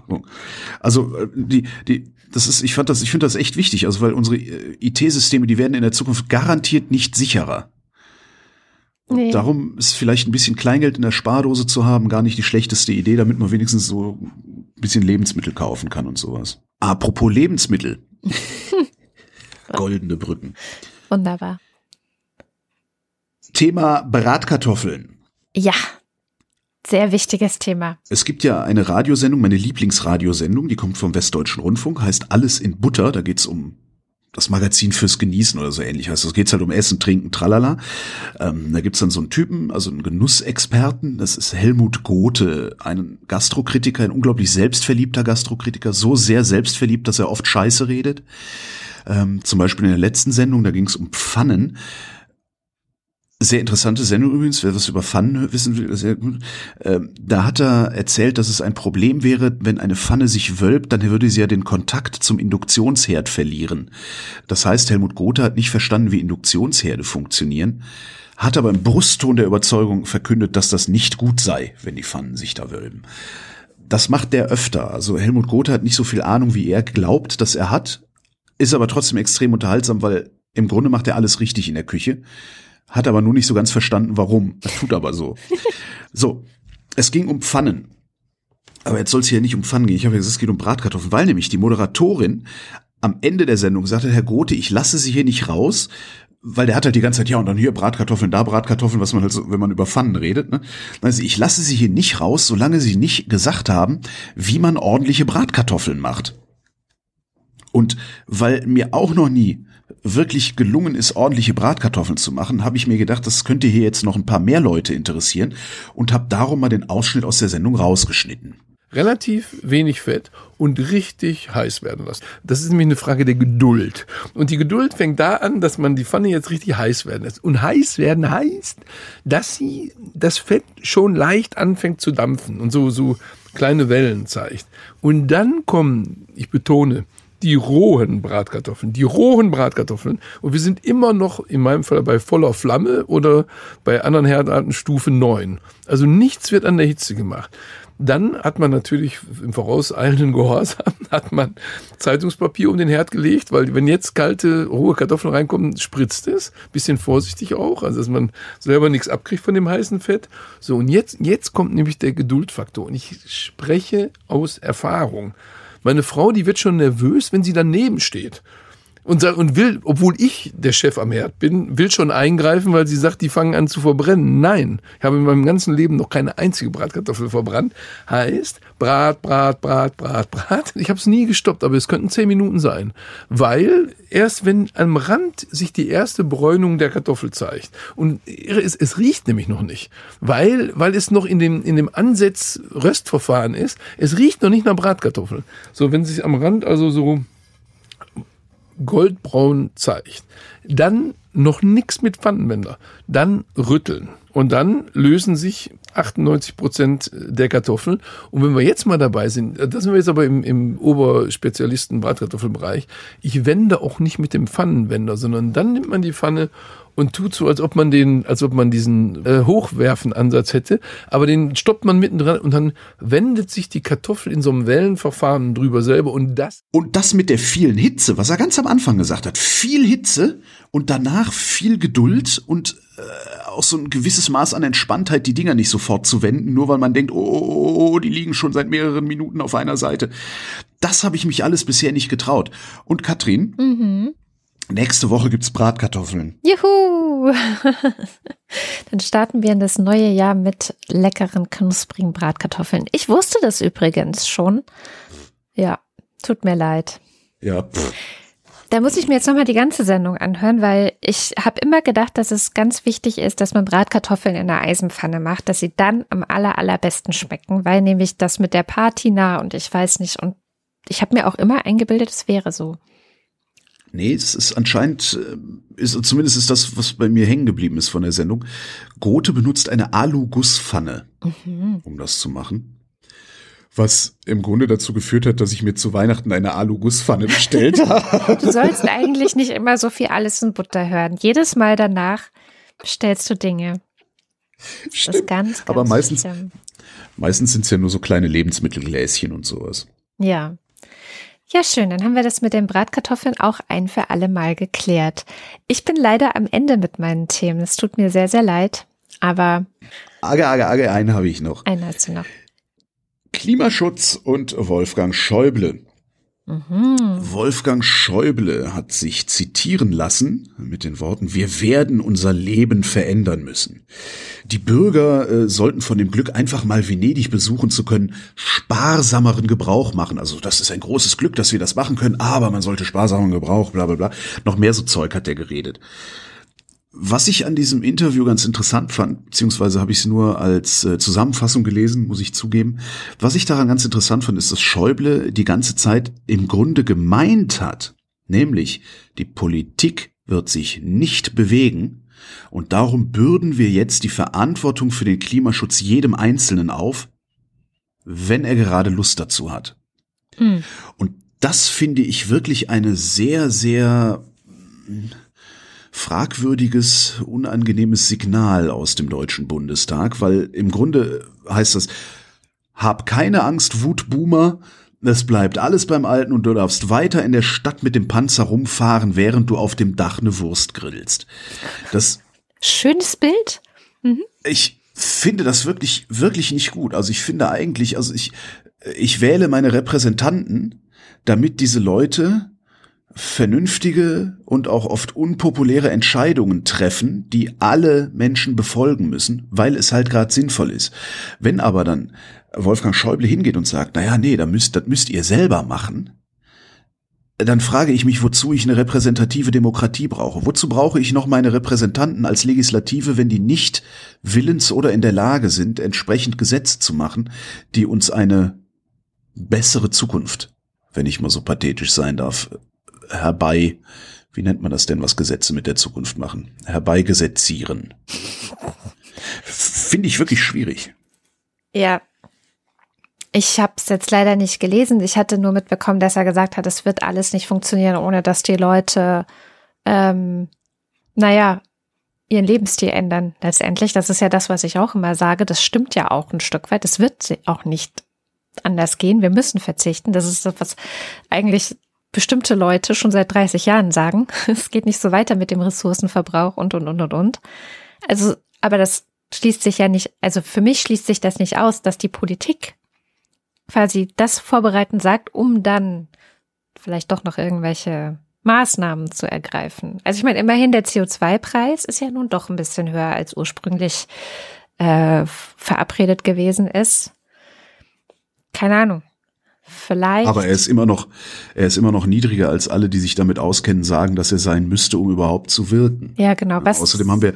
also äh, die die das ist ich fand das ich finde das echt wichtig, also weil unsere äh, IT-Systeme, die werden in der Zukunft garantiert nicht sicherer. Nee. Darum ist vielleicht ein bisschen Kleingeld in der Spardose zu haben gar nicht die schlechteste Idee, damit man wenigstens so ein bisschen Lebensmittel kaufen kann und sowas. Apropos Lebensmittel. Goldene Brücken. Wunderbar. Thema Bratkartoffeln. Ja. Sehr wichtiges Thema. Es gibt ja eine Radiosendung, meine Lieblingsradiosendung, die kommt vom Westdeutschen Rundfunk, heißt Alles in Butter. Da geht's um das Magazin fürs Genießen oder so ähnlich heißt. Es geht halt um Essen, Trinken, tralala. Ähm, da gibt's dann so einen Typen, also einen Genussexperten. Das ist Helmut Gothe, ein Gastrokritiker, ein unglaublich selbstverliebter Gastrokritiker. So sehr selbstverliebt, dass er oft Scheiße redet. Ähm, zum Beispiel in der letzten Sendung, da ging's um Pfannen. Sehr interessante Sendung übrigens, wer was über Pfannen wissen will, sehr gut. Ähm, da hat er erzählt, dass es ein Problem wäre, wenn eine Pfanne sich wölbt, dann würde sie ja den Kontakt zum Induktionsherd verlieren. Das heißt, Helmut Gotha hat nicht verstanden, wie Induktionsherde funktionieren, hat aber im Brustton der Überzeugung verkündet, dass das nicht gut sei, wenn die Pfannen sich da wölben. Das macht der öfter. Also Helmut Gotha hat nicht so viel Ahnung, wie er glaubt, dass er hat, ist aber trotzdem extrem unterhaltsam, weil im Grunde macht er alles richtig in der Küche hat aber nur nicht so ganz verstanden, warum. Das tut aber so. so, es ging um Pfannen. Aber jetzt soll es hier nicht um Pfannen gehen. Ich habe gesagt, es geht um Bratkartoffeln, weil nämlich die Moderatorin am Ende der Sendung sagte, Herr Grote, ich lasse Sie hier nicht raus, weil der hat halt die ganze Zeit, ja, und dann hier Bratkartoffeln, da Bratkartoffeln, was man halt so, wenn man über Pfannen redet. Ne? Also ich lasse Sie hier nicht raus, solange Sie nicht gesagt haben, wie man ordentliche Bratkartoffeln macht. Und weil mir auch noch nie wirklich gelungen ist, ordentliche Bratkartoffeln zu machen, habe ich mir gedacht, das könnte hier jetzt noch ein paar mehr Leute interessieren und habe darum mal den Ausschnitt aus der Sendung rausgeschnitten. relativ wenig Fett und richtig heiß werden lassen. Das ist nämlich eine Frage der Geduld. Und die Geduld fängt da an, dass man die Pfanne jetzt richtig heiß werden lässt. Und heiß werden heißt, dass sie das Fett schon leicht anfängt zu dampfen und so, so kleine Wellen zeigt. Und dann kommen, ich betone, die rohen Bratkartoffeln, die rohen Bratkartoffeln. Und wir sind immer noch in meinem Fall bei voller Flamme oder bei anderen Herdarten Stufe 9. Also nichts wird an der Hitze gemacht. Dann hat man natürlich im vorauseilenden Gehorsam hat man Zeitungspapier um den Herd gelegt, weil wenn jetzt kalte, rohe Kartoffeln reinkommen, spritzt es. Bisschen vorsichtig auch, also dass man selber nichts abkriegt von dem heißen Fett. So, und jetzt, jetzt kommt nämlich der Geduldfaktor. Und ich spreche aus Erfahrung. Meine Frau, die wird schon nervös, wenn sie daneben steht und, und will, obwohl ich der Chef am Herd bin, will schon eingreifen, weil sie sagt, die fangen an zu verbrennen. Nein, ich habe in meinem ganzen Leben noch keine einzige Bratkartoffel verbrannt. Heißt, Brat, Brat, Brat, Brat, Brat. Ich habe es nie gestoppt, aber es könnten zehn Minuten sein. Weil erst wenn am Rand sich die erste Bräunung der Kartoffel zeigt, und es, es riecht nämlich noch nicht, weil, weil es noch in dem, in dem Ansatz Röstverfahren ist, es riecht noch nicht nach Bratkartoffeln. So, wenn sich am Rand also so goldbraun zeigt, dann noch nichts mit Pfannenwender, dann rütteln. Und dann lösen sich 98 Prozent der Kartoffeln. Und wenn wir jetzt mal dabei sind, da sind wir jetzt aber im, im Oberspezialisten Bratkartoffelbereich, ich wende auch nicht mit dem Pfannenwender, sondern dann nimmt man die Pfanne und tut so, als ob man den, als ob man diesen äh, Hochwerfen-Ansatz hätte, aber den stoppt man mittendrin und dann wendet sich die Kartoffel in so einem Wellenverfahren drüber selber und das. Und das mit der vielen Hitze, was er ganz am Anfang gesagt hat, viel Hitze und danach viel Geduld und äh, auch so ein gewisses Maß an Entspanntheit, die Dinger nicht sofort zu wenden, nur weil man denkt, oh, oh, oh, oh die liegen schon seit mehreren Minuten auf einer Seite. Das habe ich mich alles bisher nicht getraut. Und Katrin, mhm. Nächste Woche gibt's Bratkartoffeln. Juhu! Dann starten wir in das neue Jahr mit leckeren, knusprigen Bratkartoffeln. Ich wusste das übrigens schon. Ja, tut mir leid. Ja. Pff. Da muss ich mir jetzt nochmal die ganze Sendung anhören, weil ich habe immer gedacht, dass es ganz wichtig ist, dass man Bratkartoffeln in der Eisenpfanne macht, dass sie dann am aller, allerbesten schmecken, weil nämlich das mit der Patina und ich weiß nicht und ich habe mir auch immer eingebildet, es wäre so. Nee, es ist anscheinend, äh, ist, zumindest ist das, was bei mir hängen geblieben ist von der Sendung. Gothe benutzt eine Alu-Gusspfanne, mhm. um das zu machen. Was im Grunde dazu geführt hat, dass ich mir zu Weihnachten eine Alu-Gusspfanne bestellt habe. Du sollst eigentlich nicht immer so viel alles in Butter hören. Jedes Mal danach bestellst du Dinge. Das Stimmt. Ist ganz, ganz Aber meistens, meistens sind es ja nur so kleine Lebensmittelgläschen und sowas. Ja. Ja, schön. Dann haben wir das mit den Bratkartoffeln auch ein für alle Mal geklärt. Ich bin leider am Ende mit meinen Themen. Es tut mir sehr, sehr leid. Aber. Age, age, age, einen habe ich noch. Einen hast du noch. Klimaschutz und Wolfgang Schäuble. Mhm. Wolfgang Schäuble hat sich zitieren lassen mit den Worten, wir werden unser Leben verändern müssen. Die Bürger äh, sollten von dem Glück, einfach mal Venedig besuchen zu können, sparsameren Gebrauch machen. Also das ist ein großes Glück, dass wir das machen können, aber man sollte sparsameren Gebrauch, bla bla bla. Noch mehr so Zeug hat der geredet. Was ich an diesem Interview ganz interessant fand, beziehungsweise habe ich es nur als äh, Zusammenfassung gelesen, muss ich zugeben. Was ich daran ganz interessant fand, ist, dass Schäuble die ganze Zeit im Grunde gemeint hat, nämlich die Politik wird sich nicht bewegen und darum bürden wir jetzt die Verantwortung für den Klimaschutz jedem Einzelnen auf, wenn er gerade Lust dazu hat. Mhm. Und das finde ich wirklich eine sehr, sehr fragwürdiges, unangenehmes Signal aus dem Deutschen Bundestag, weil im Grunde heißt das, hab keine Angst, Wutboomer, es bleibt alles beim Alten und du darfst weiter in der Stadt mit dem Panzer rumfahren, während du auf dem Dach eine Wurst grillst. Das schönes Bild. Mhm. Ich finde das wirklich wirklich nicht gut. Also ich finde eigentlich, also ich ich wähle meine Repräsentanten, damit diese Leute vernünftige und auch oft unpopuläre Entscheidungen treffen, die alle Menschen befolgen müssen, weil es halt gerade sinnvoll ist. Wenn aber dann Wolfgang Schäuble hingeht und sagt, naja, nee, das müsst, das müsst ihr selber machen, dann frage ich mich, wozu ich eine repräsentative Demokratie brauche. Wozu brauche ich noch meine Repräsentanten als Legislative, wenn die nicht willens oder in der Lage sind, entsprechend Gesetze zu machen, die uns eine bessere Zukunft, wenn ich mal so pathetisch sein darf, herbei, wie nennt man das denn, was Gesetze mit der Zukunft machen? Herbeigesetzieren. Finde ich wirklich schwierig. Ja. Ich habe es jetzt leider nicht gelesen. Ich hatte nur mitbekommen, dass er gesagt hat, es wird alles nicht funktionieren, ohne dass die Leute, ähm, naja, ihren Lebensstil ändern. Letztendlich, das ist ja das, was ich auch immer sage. Das stimmt ja auch ein Stück weit. Es wird auch nicht anders gehen. Wir müssen verzichten. Das ist das, was eigentlich bestimmte Leute schon seit 30 Jahren sagen. Es geht nicht so weiter mit dem Ressourcenverbrauch und, und, und, und, und. Also, aber das schließt sich ja nicht, also für mich schließt sich das nicht aus, dass die Politik quasi das vorbereiten sagt, um dann vielleicht doch noch irgendwelche Maßnahmen zu ergreifen. Also ich meine, immerhin der CO2-Preis ist ja nun doch ein bisschen höher als ursprünglich äh, verabredet gewesen ist. Keine Ahnung. Vielleicht. Aber er ist immer noch, er ist immer noch niedriger als alle, die sich damit auskennen, sagen, dass er sein müsste, um überhaupt zu wirken. Ja, genau. Was Außerdem haben wir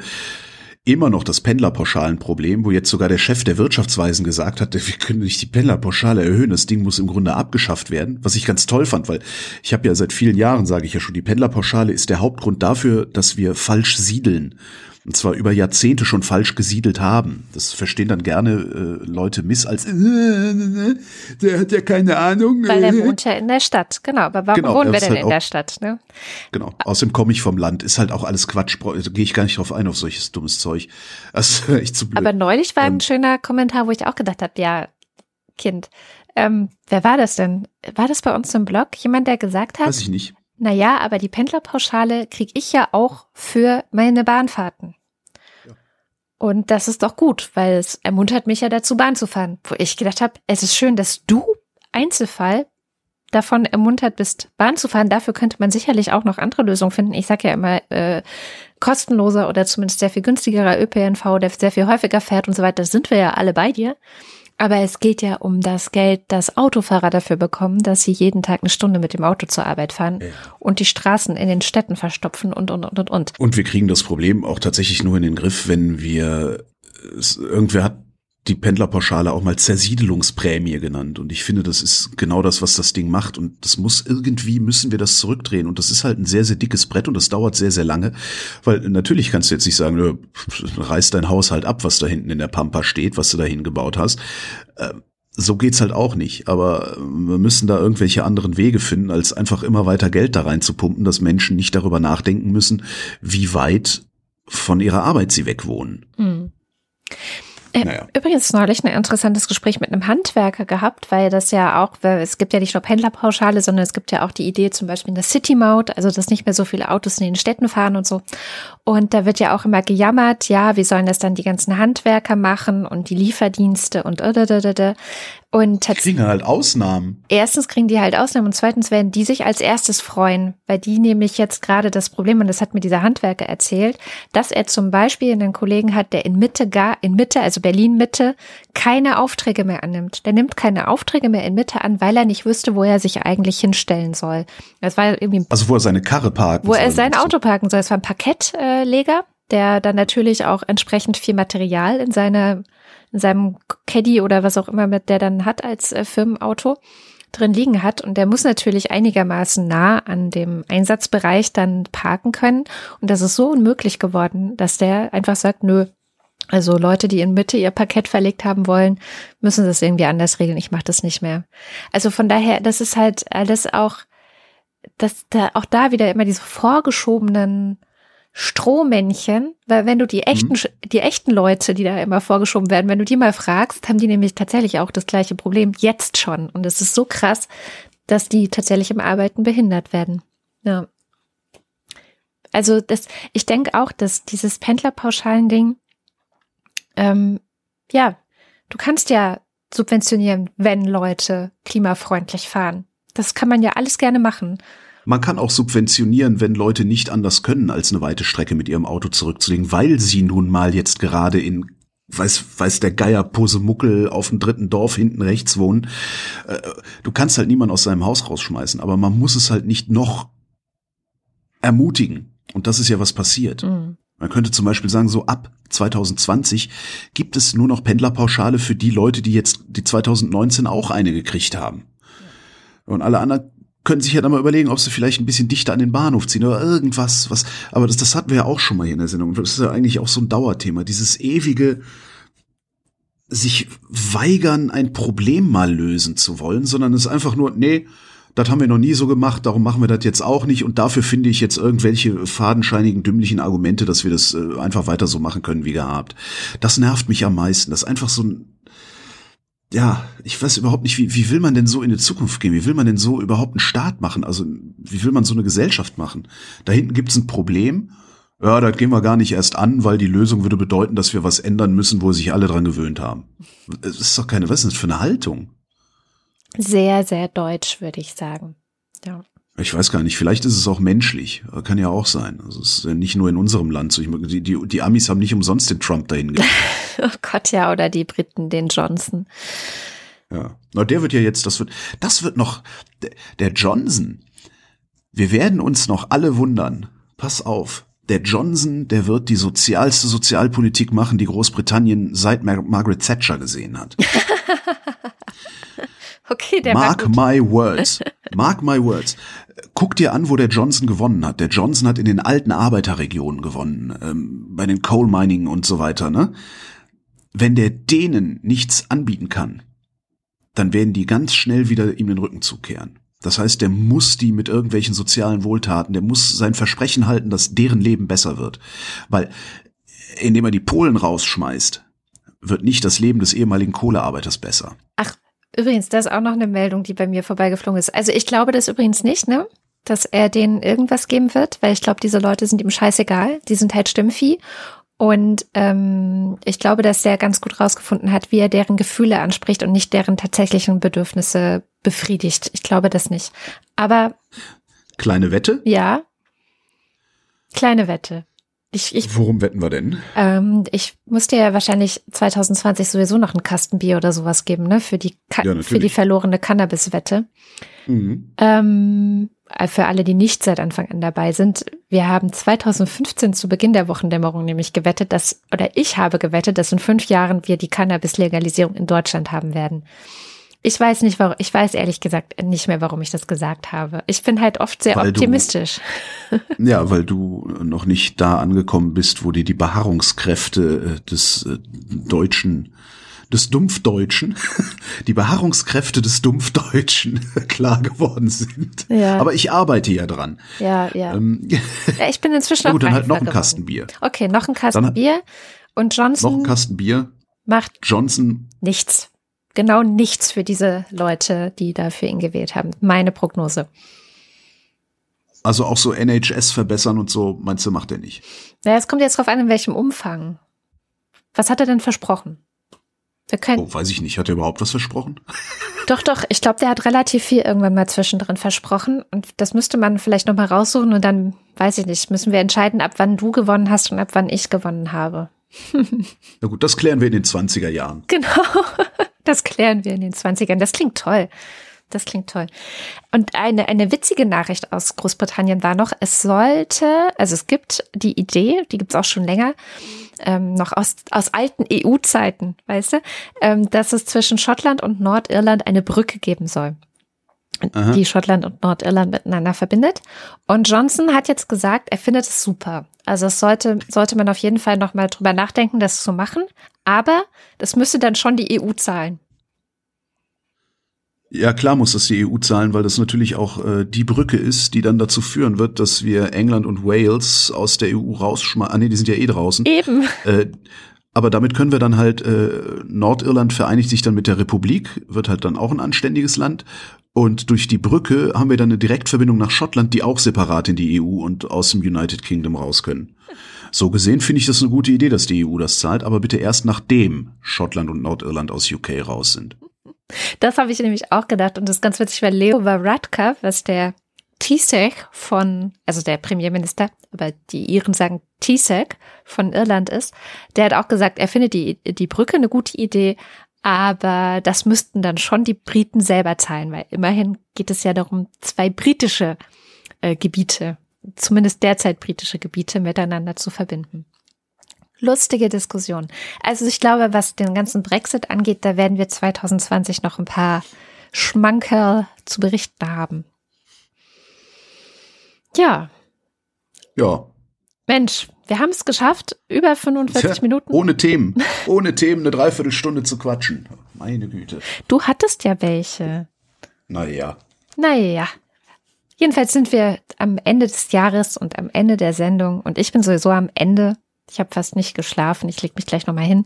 immer noch das Pendlerpauschalenproblem, wo jetzt sogar der Chef der Wirtschaftsweisen gesagt hat, wir können nicht die Pendlerpauschale erhöhen, das Ding muss im Grunde abgeschafft werden, was ich ganz toll fand, weil ich habe ja seit vielen Jahren, sage ich ja schon, die Pendlerpauschale ist der Hauptgrund dafür, dass wir falsch siedeln und zwar über Jahrzehnte schon falsch gesiedelt haben. Das verstehen dann gerne äh, Leute miss als äh, der hat ja keine Ahnung. Weil er wohnt ja in der Stadt, genau. Aber warum genau, wohnen wir denn halt in auch, der Stadt? Ne? Genau. Außerdem komme ich vom Land, ist halt auch alles Quatsch. Also gehe ich gar nicht drauf ein auf solches dummes Zeug. Das ist echt zu blöd. Aber neulich war ähm, ein schöner Kommentar, wo ich auch gedacht habe, ja, Kind. Ähm, wer war das denn? War das bei uns im Blog? Jemand, der gesagt hat? Weiß ich nicht. Naja, aber die Pendlerpauschale kriege ich ja auch für meine Bahnfahrten. Ja. Und das ist doch gut, weil es ermuntert mich ja dazu, Bahn zu fahren. Wo ich gedacht habe, es ist schön, dass du Einzelfall davon ermuntert bist, Bahn zu fahren. Dafür könnte man sicherlich auch noch andere Lösungen finden. Ich sage ja immer, äh, kostenloser oder zumindest sehr viel günstigerer ÖPNV, der sehr viel häufiger fährt und so weiter. Da sind wir ja alle bei dir. Aber es geht ja um das Geld, das Autofahrer dafür bekommen, dass sie jeden Tag eine Stunde mit dem Auto zur Arbeit fahren ja. und die Straßen in den Städten verstopfen und, und, und, und. Und wir kriegen das Problem auch tatsächlich nur in den Griff, wenn wir, irgendwer hat die Pendlerpauschale auch mal Zersiedelungsprämie genannt. Und ich finde, das ist genau das, was das Ding macht. Und das muss irgendwie, müssen wir das zurückdrehen. Und das ist halt ein sehr, sehr dickes Brett und das dauert sehr, sehr lange. Weil natürlich kannst du jetzt nicht sagen, reiß dein Haus halt ab, was da hinten in der Pampa steht, was du da hingebaut hast. Ähm, so geht's halt auch nicht. Aber wir müssen da irgendwelche anderen Wege finden, als einfach immer weiter Geld da rein zu pumpen, dass Menschen nicht darüber nachdenken müssen, wie weit von ihrer Arbeit sie wegwohnen. Mhm. Äh, naja. Übrigens neulich ein interessantes Gespräch mit einem Handwerker gehabt, weil das ja auch, es gibt ja nicht nur Pendlerpauschale, sondern es gibt ja auch die Idee zum Beispiel eine City-Maut, also dass nicht mehr so viele Autos in den Städten fahren und so. Und da wird ja auch immer gejammert, ja, wie sollen das dann die ganzen Handwerker machen und die Lieferdienste und und die kriegen halt Ausnahmen. Erstens kriegen die halt Ausnahmen und zweitens werden die sich als erstes freuen, weil die nämlich jetzt gerade das Problem, und das hat mir dieser Handwerker erzählt, dass er zum Beispiel einen Kollegen hat, der in Mitte gar, in Mitte, also Berlin Mitte, keine Aufträge mehr annimmt. Der nimmt keine Aufträge mehr in Mitte an, weil er nicht wüsste, wo er sich eigentlich hinstellen soll. Das war irgendwie. Also wo er seine Karre parken Wo soll, er sein Auto parken soll. Es war ein Parkettleger, der dann natürlich auch entsprechend viel Material in seine in seinem Caddy oder was auch immer mit der dann hat als äh, Firmenauto drin liegen hat und der muss natürlich einigermaßen nah an dem Einsatzbereich dann parken können und das ist so unmöglich geworden, dass der einfach sagt, nö, also Leute, die in Mitte ihr Parkett verlegt haben wollen, müssen das irgendwie anders regeln. Ich mache das nicht mehr. Also von daher, das ist halt alles auch, dass da auch da wieder immer diese vorgeschobenen Strohmännchen, weil wenn du die echten, mhm. die echten Leute, die da immer vorgeschoben werden, wenn du die mal fragst, haben die nämlich tatsächlich auch das gleiche Problem jetzt schon. Und es ist so krass, dass die tatsächlich im Arbeiten behindert werden. Ja. Also das, ich denke auch, dass dieses Pendlerpauschalen-Ding, ähm, ja, du kannst ja subventionieren, wenn Leute klimafreundlich fahren. Das kann man ja alles gerne machen. Man kann auch subventionieren, wenn Leute nicht anders können, als eine weite Strecke mit ihrem Auto zurückzulegen, weil sie nun mal jetzt gerade in weiß, weiß der Geier Posemuckel auf dem dritten Dorf hinten rechts wohnen. Äh, du kannst halt niemanden aus seinem Haus rausschmeißen, aber man muss es halt nicht noch ermutigen. Und das ist ja was passiert. Mhm. Man könnte zum Beispiel sagen, so ab 2020 gibt es nur noch Pendlerpauschale für die Leute, die jetzt die 2019 auch eine gekriegt haben. Und alle anderen können sich ja dann mal überlegen, ob sie vielleicht ein bisschen dichter an den Bahnhof ziehen oder irgendwas, was, aber das, das hatten wir ja auch schon mal hier in der Sendung. Das ist ja eigentlich auch so ein Dauerthema. Dieses ewige, sich weigern, ein Problem mal lösen zu wollen, sondern es einfach nur, nee, das haben wir noch nie so gemacht, darum machen wir das jetzt auch nicht und dafür finde ich jetzt irgendwelche fadenscheinigen, dümmlichen Argumente, dass wir das äh, einfach weiter so machen können wie gehabt. Das nervt mich am meisten. Das ist einfach so ein, ja, ich weiß überhaupt nicht, wie, wie will man denn so in die Zukunft gehen? Wie will man denn so überhaupt einen Staat machen? Also, wie will man so eine Gesellschaft machen? Da hinten gibt's ein Problem. Ja, das gehen wir gar nicht erst an, weil die Lösung würde bedeuten, dass wir was ändern müssen, wo sich alle dran gewöhnt haben. Es ist doch keine, was ist das für eine Haltung? Sehr, sehr deutsch, würde ich sagen. Ja. Ich weiß gar nicht, vielleicht ist es auch menschlich. Kann ja auch sein. Also es ist nicht nur in unserem Land so. Ich, die, die, die Amis haben nicht umsonst den Trump dahin gelegt. oh Gott, ja, oder die Briten, den Johnson. Ja. Na, der wird ja jetzt, das wird, das wird noch, der, der Johnson. Wir werden uns noch alle wundern. Pass auf. Der Johnson, der wird die sozialste Sozialpolitik machen, die Großbritannien seit Mar Margaret Thatcher gesehen hat. Okay, der Mark my words. Mark my words. Guck dir an, wo der Johnson gewonnen hat. Der Johnson hat in den alten Arbeiterregionen gewonnen, ähm, bei den Coal Mining und so weiter. Ne? Wenn der denen nichts anbieten kann, dann werden die ganz schnell wieder ihm den Rücken zukehren. Das heißt, der muss die mit irgendwelchen sozialen Wohltaten, der muss sein Versprechen halten, dass deren Leben besser wird. Weil indem er die Polen rausschmeißt, wird nicht das Leben des ehemaligen Kohlearbeiters besser. Ach, Übrigens, das ist auch noch eine Meldung, die bei mir vorbeigeflogen ist. Also ich glaube das übrigens nicht, ne? Dass er denen irgendwas geben wird, weil ich glaube, diese Leute sind ihm scheißegal. Die sind halt Stimmvieh. Und ähm, ich glaube, dass er ganz gut rausgefunden hat, wie er deren Gefühle anspricht und nicht deren tatsächlichen Bedürfnisse befriedigt. Ich glaube das nicht. Aber. Kleine Wette? Ja. Kleine Wette. Ich, ich, Worum wetten wir denn? Ähm, ich muss dir ja wahrscheinlich 2020 sowieso noch ein Kastenbier oder sowas geben, ne? Für die, Ka ja, für die verlorene Cannabis-Wette. Mhm. Ähm, äh, für alle, die nicht seit Anfang an dabei sind. Wir haben 2015 zu Beginn der Wochendämmerung nämlich gewettet, dass, oder ich habe gewettet, dass in fünf Jahren wir die Cannabis-Legalisierung in Deutschland haben werden. Ich weiß nicht, warum, ich weiß ehrlich gesagt nicht mehr, warum ich das gesagt habe. Ich bin halt oft sehr weil optimistisch. Du, ja, weil du noch nicht da angekommen bist, wo dir die Beharrungskräfte äh, des äh, Deutschen, des Dumpfdeutschen, die Beharrungskräfte des Dumpfdeutschen klar geworden sind. Ja. Aber ich arbeite ja dran. Ja, ja. Ähm, ja ich bin inzwischen auch Gut, dann halt noch ein Kasten Bier. Okay, noch ein Kasten dann, Bier. Und Johnson. Noch ein Kasten Bier. Macht Johnson nichts genau nichts für diese Leute, die da für ihn gewählt haben. Meine Prognose. Also auch so NHS verbessern und so, meinst du, macht er nicht? Naja, es kommt jetzt drauf an, in welchem Umfang. Was hat er denn versprochen? Wir können oh, weiß ich nicht. Hat er überhaupt was versprochen? Doch, doch. Ich glaube, der hat relativ viel irgendwann mal zwischendrin versprochen. Und das müsste man vielleicht noch mal raussuchen und dann, weiß ich nicht, müssen wir entscheiden, ab wann du gewonnen hast und ab wann ich gewonnen habe. Na gut, das klären wir in den 20er Jahren. Genau. Das klären wir in den 20ern. Das klingt toll. Das klingt toll. Und eine, eine witzige Nachricht aus Großbritannien war noch, es sollte, also es gibt die Idee, die gibt es auch schon länger, ähm, noch aus, aus alten EU-Zeiten, weißt du, ähm, dass es zwischen Schottland und Nordirland eine Brücke geben soll. Aha. die Schottland und Nordirland miteinander verbindet. Und Johnson hat jetzt gesagt, er findet es super. Also es sollte, sollte man auf jeden Fall nochmal drüber nachdenken, das zu machen. Aber das müsste dann schon die EU zahlen. Ja, klar muss das die EU zahlen, weil das natürlich auch äh, die Brücke ist, die dann dazu führen wird, dass wir England und Wales aus der EU rausschmeißen. Ah, nee, die sind ja eh draußen. Eben. Äh, aber damit können wir dann halt, äh, Nordirland vereinigt sich dann mit der Republik, wird halt dann auch ein anständiges Land. Und durch die Brücke haben wir dann eine Direktverbindung nach Schottland, die auch separat in die EU und aus dem United Kingdom raus können. So gesehen finde ich das eine gute Idee, dass die EU das zahlt, aber bitte erst nachdem Schottland und Nordirland aus UK raus sind. Das habe ich nämlich auch gedacht und das ist ganz witzig, weil Leo Varadkar, was der Taoiseach von, also der Premierminister, aber die Iren sagen Taoiseach von Irland ist, der hat auch gesagt, er findet die, die Brücke eine gute Idee, aber das müssten dann schon die Briten selber zahlen, weil immerhin geht es ja darum, zwei britische äh, Gebiete zumindest derzeit britische Gebiete miteinander zu verbinden. Lustige Diskussion. Also ich glaube, was den ganzen Brexit angeht, da werden wir 2020 noch ein paar Schmankerl zu berichten haben. Ja. Ja. Mensch, wir haben es geschafft, über 45 Tja, Minuten. Ohne Themen. Ohne Themen eine Dreiviertelstunde zu quatschen. Meine Güte. Du hattest ja welche. Naja. Naja. Jedenfalls sind wir am Ende des Jahres und am Ende der Sendung und ich bin sowieso am Ende. Ich habe fast nicht geschlafen. Ich leg mich gleich nochmal hin.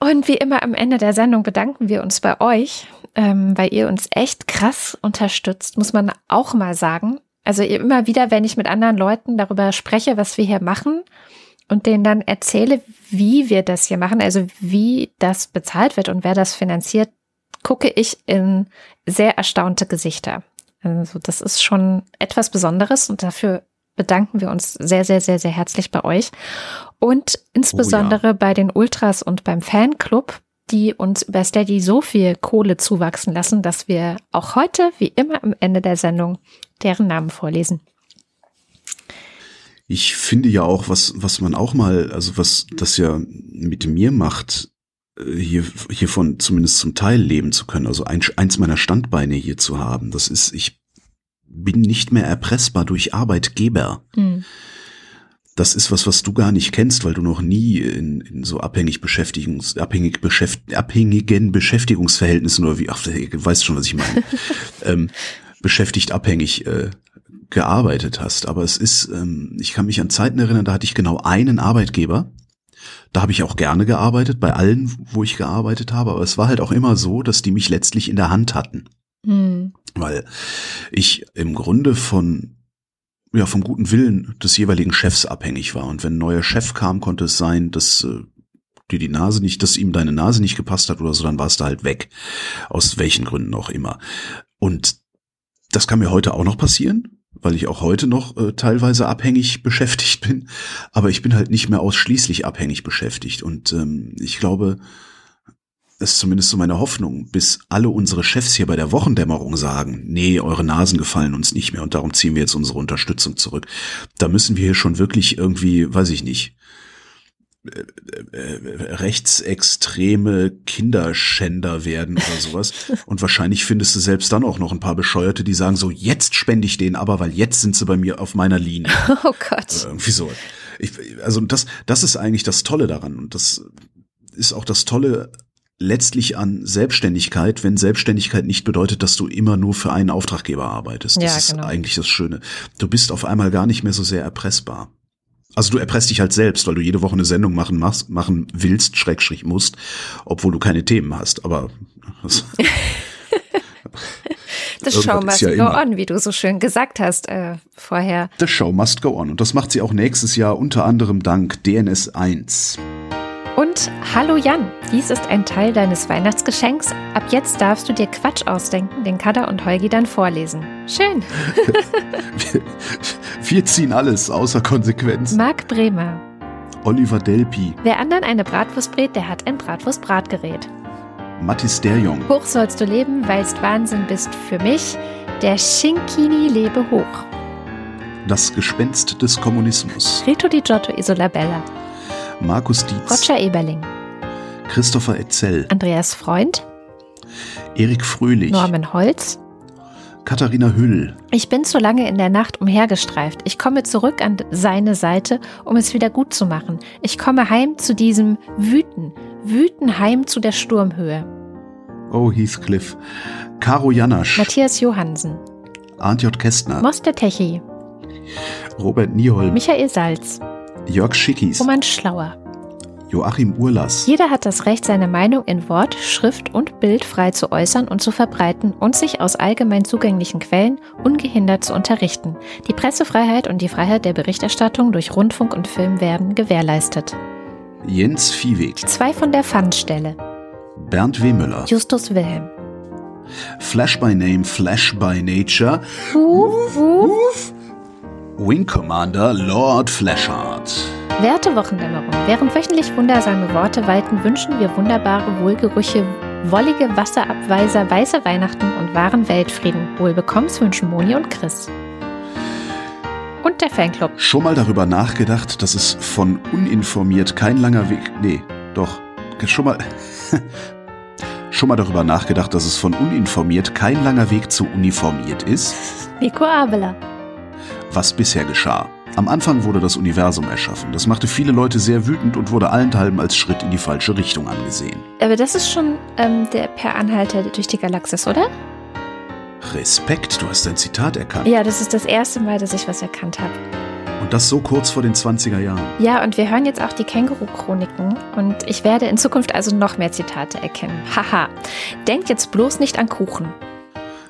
Und wie immer am Ende der Sendung bedanken wir uns bei euch, ähm, weil ihr uns echt krass unterstützt, muss man auch mal sagen. Also immer wieder, wenn ich mit anderen Leuten darüber spreche, was wir hier machen und denen dann erzähle, wie wir das hier machen, also wie das bezahlt wird und wer das finanziert, gucke ich in sehr erstaunte Gesichter. Also das ist schon etwas Besonderes und dafür bedanken wir uns sehr, sehr, sehr, sehr herzlich bei euch und insbesondere oh ja. bei den Ultras und beim Fanclub, die uns über Steady so viel Kohle zuwachsen lassen, dass wir auch heute, wie immer am Ende der Sendung, deren Namen vorlesen. Ich finde ja auch, was, was man auch mal, also was das ja mit mir macht, äh, hier, hiervon zumindest zum Teil leben zu können, also ein, eins meiner Standbeine hier zu haben. Das ist, ich bin nicht mehr erpressbar durch Arbeitgeber. Mhm. Das ist was, was du gar nicht kennst, weil du noch nie in, in so abhängig Beschäftigungs, abhängig beschäft, abhängigen Beschäftigungsverhältnissen oder wie, ach, du weißt schon, was ich meine, ähm, beschäftigt abhängig äh, gearbeitet hast. Aber es ist, ähm, ich kann mich an Zeiten erinnern, da hatte ich genau einen Arbeitgeber. Da habe ich auch gerne gearbeitet, bei allen, wo ich gearbeitet habe. Aber es war halt auch immer so, dass die mich letztlich in der Hand hatten. Mhm. Weil ich im Grunde von ja, vom guten Willen des jeweiligen Chefs abhängig war. Und wenn ein neuer Chef kam, konnte es sein, dass äh, dir die Nase nicht, dass ihm deine Nase nicht gepasst hat oder so, dann warst du halt weg. Aus welchen Gründen auch immer. Und das kann mir heute auch noch passieren, weil ich auch heute noch äh, teilweise abhängig beschäftigt bin. Aber ich bin halt nicht mehr ausschließlich abhängig beschäftigt. Und ähm, ich glaube, das ist zumindest so meine Hoffnung, bis alle unsere Chefs hier bei der Wochendämmerung sagen, nee, eure Nasen gefallen uns nicht mehr und darum ziehen wir jetzt unsere Unterstützung zurück. Da müssen wir hier schon wirklich irgendwie, weiß ich nicht, rechtsextreme Kinderschänder werden oder sowas. Und wahrscheinlich findest du selbst dann auch noch ein paar Bescheuerte, die sagen so, jetzt spende ich den aber, weil jetzt sind sie bei mir auf meiner Linie. Oh Gott. Oder irgendwie so. Ich, also das, das ist eigentlich das Tolle daran. Und das ist auch das Tolle letztlich an Selbstständigkeit, wenn Selbstständigkeit nicht bedeutet, dass du immer nur für einen Auftraggeber arbeitest. Das ja, genau. ist eigentlich das Schöne. Du bist auf einmal gar nicht mehr so sehr erpressbar. Also du erpresst dich halt selbst, weil du jede Woche eine Sendung machen machst, machen willst, Schrägstrich musst, obwohl du keine Themen hast. Aber das, The show must ja go immer. on, wie du so schön gesagt hast äh, vorher. The show must go on. Und das macht sie auch nächstes Jahr unter anderem dank DNS 1. Und hallo Jan, dies ist ein Teil deines Weihnachtsgeschenks. Ab jetzt darfst du dir Quatsch ausdenken, den Kada und Holgi dann vorlesen. Schön. wir, wir ziehen alles außer Konsequenz. Marc Bremer. Oliver Delpi. Wer anderen eine Bratwurst brät, der hat ein Bratwurst-Bratgerät. Mathis Derjong. Hoch sollst du leben, weilst Wahnsinn bist für mich. Der Schinkini lebe hoch. Das Gespenst des Kommunismus. Rito di Giotto Isolabella. Markus Dietz, Roger Eberling, Christopher Etzel, Andreas Freund, Erik Fröhlich, Norman Holz, Katharina Hüll. Ich bin zu lange in der Nacht umhergestreift. Ich komme zurück an seine Seite, um es wieder gut zu machen. Ich komme heim zu diesem Wüten, Wüten heim zu der Sturmhöhe. Oh, Heathcliff. Caro Janasch. Matthias Johansen. Arndt J. Kästner. Moster Techi. Robert Nieholm. Michael Salz. Jörg Schickis, Roman Schlauer, Joachim Urlass. Jeder hat das Recht, seine Meinung in Wort, Schrift und Bild frei zu äußern und zu verbreiten und sich aus allgemein zugänglichen Quellen ungehindert zu unterrichten. Die Pressefreiheit und die Freiheit der Berichterstattung durch Rundfunk und Film werden gewährleistet. Jens Viehweg. Zwei von der Pfannstelle. Bernd Wehmüller. Justus Wilhelm. Flash by Name, Flash by Nature. Wuf, wuf. Wing Commander Lord Flashheart. Werte Wochendämmerung. Während wöchentlich wundersame Worte walten, wünschen wir wunderbare Wohlgerüche, wollige Wasserabweiser, weiße Weihnachten und wahren Weltfrieden. Wohlbekommens wünschen Moni und Chris. Und der Fanclub. Schon mal darüber nachgedacht, dass es von uninformiert kein langer Weg. Nee, doch. Schon mal. Schon mal darüber nachgedacht, dass es von uninformiert kein langer Weg zu uniformiert ist? Nico Abela. Was bisher geschah. Am Anfang wurde das Universum erschaffen. Das machte viele Leute sehr wütend und wurde allenthalben als Schritt in die falsche Richtung angesehen. Aber das ist schon ähm, der Per Anhalter durch die Galaxis, oder? Respekt, du hast dein Zitat erkannt. Ja, das ist das erste Mal, dass ich was erkannt habe. Und das so kurz vor den 20er Jahren. Ja, und wir hören jetzt auch die Känguru-Chroniken und ich werde in Zukunft also noch mehr Zitate erkennen. Haha. Denkt jetzt bloß nicht an Kuchen.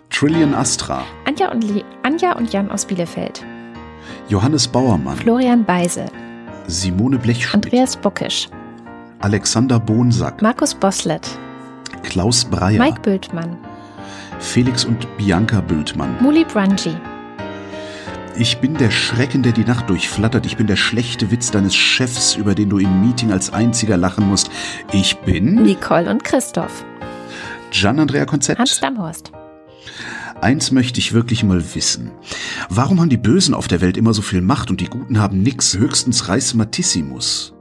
Trillion Astra. Anja und, Li Anja und Jan aus Bielefeld. Johannes Bauermann. Florian Beise. Simone Blechschmidt. Andreas Bockisch. Alexander Bonsack. Markus Boslett. Klaus Breyer. Mike Bültmann. Felix und Bianca Bültmann. Muli Brunji. Ich bin der Schrecken, der die Nacht durchflattert. Ich bin der schlechte Witz deines Chefs, über den du im Meeting als einziger lachen musst. Ich bin Nicole und Christoph. Gian-Andrea Konzept. Hans Damhorst. Eins möchte ich wirklich mal wissen. Warum haben die Bösen auf der Welt immer so viel Macht und die Guten haben nix, höchstens Reismatissimus?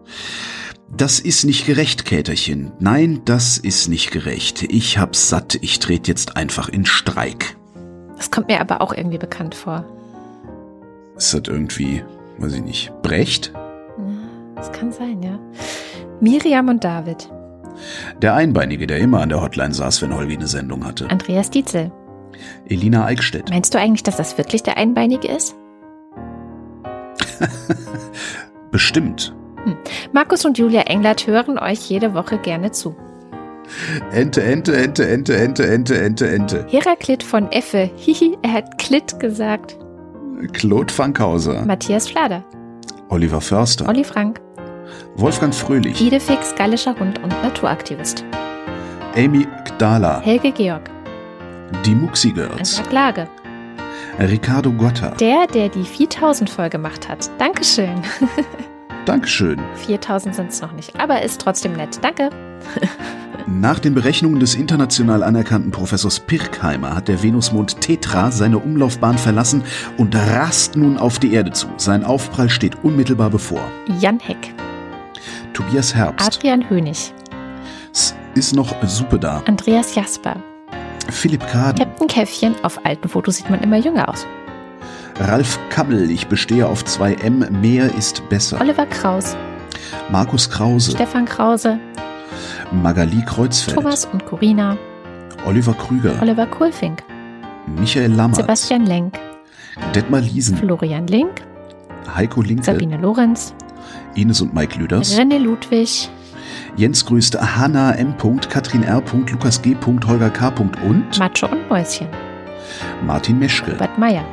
Das ist nicht gerecht, Käterchen. Nein, das ist nicht gerecht. Ich hab's satt. Ich trete jetzt einfach in Streik. Das kommt mir aber auch irgendwie bekannt vor. Ist das irgendwie, weiß ich nicht, Brecht? Das kann sein, ja. Miriam und David. Der Einbeinige, der immer an der Hotline saß, wenn Holgi eine Sendung hatte. Andreas Dietzel. Elina Eickstedt. Meinst du eigentlich, dass das wirklich der Einbeinige ist? Bestimmt. Markus und Julia Englert hören euch jede Woche gerne zu. Ente, Ente, Ente, Ente, Ente, Ente, Ente, Ente. Heraklit von Effe. Hihi, er hat Klit gesagt. Claude Fankhauser. Matthias Flader. Oliver Förster. Olli Frank. Wolfgang Fröhlich. Idefix, gallischer Hund und Naturaktivist. Amy Gdala. Helge Georg. Die Muxi Girls. Andrak Lage. Ricardo Gotta. Der, der die 4000 voll gemacht hat. Dankeschön. Dankeschön. 4000 sind es noch nicht, aber ist trotzdem nett. Danke. Nach den Berechnungen des international anerkannten Professors Pirkheimer hat der Venusmond Tetra seine Umlaufbahn verlassen und rast nun auf die Erde zu. Sein Aufprall steht unmittelbar bevor. Jan Heck. Tobias Herbst. Adrian Hönig. Es ist noch Suppe da. Andreas Jasper. Philipp Kaden. Captain Käffchen. Auf alten Fotos sieht man immer jünger aus. Ralf Kammel. Ich bestehe auf 2M. Mehr ist besser. Oliver Kraus. Markus Krause. Stefan Krause. Magali Kreuzfeld. Thomas und Corina. Oliver Krüger. Oliver Kohlfink. Michael Lammert. Sebastian Lenk. Detmar Liesen. Florian Link. Heiko Linke. Sabine Lorenz. Ines und Mike Lüders. René Ludwig. Jens grüßte Hanna M. Katrin R. Lukas G. Holger K. und Macho und Mäuschen. Martin Meschke. Robert Meyer.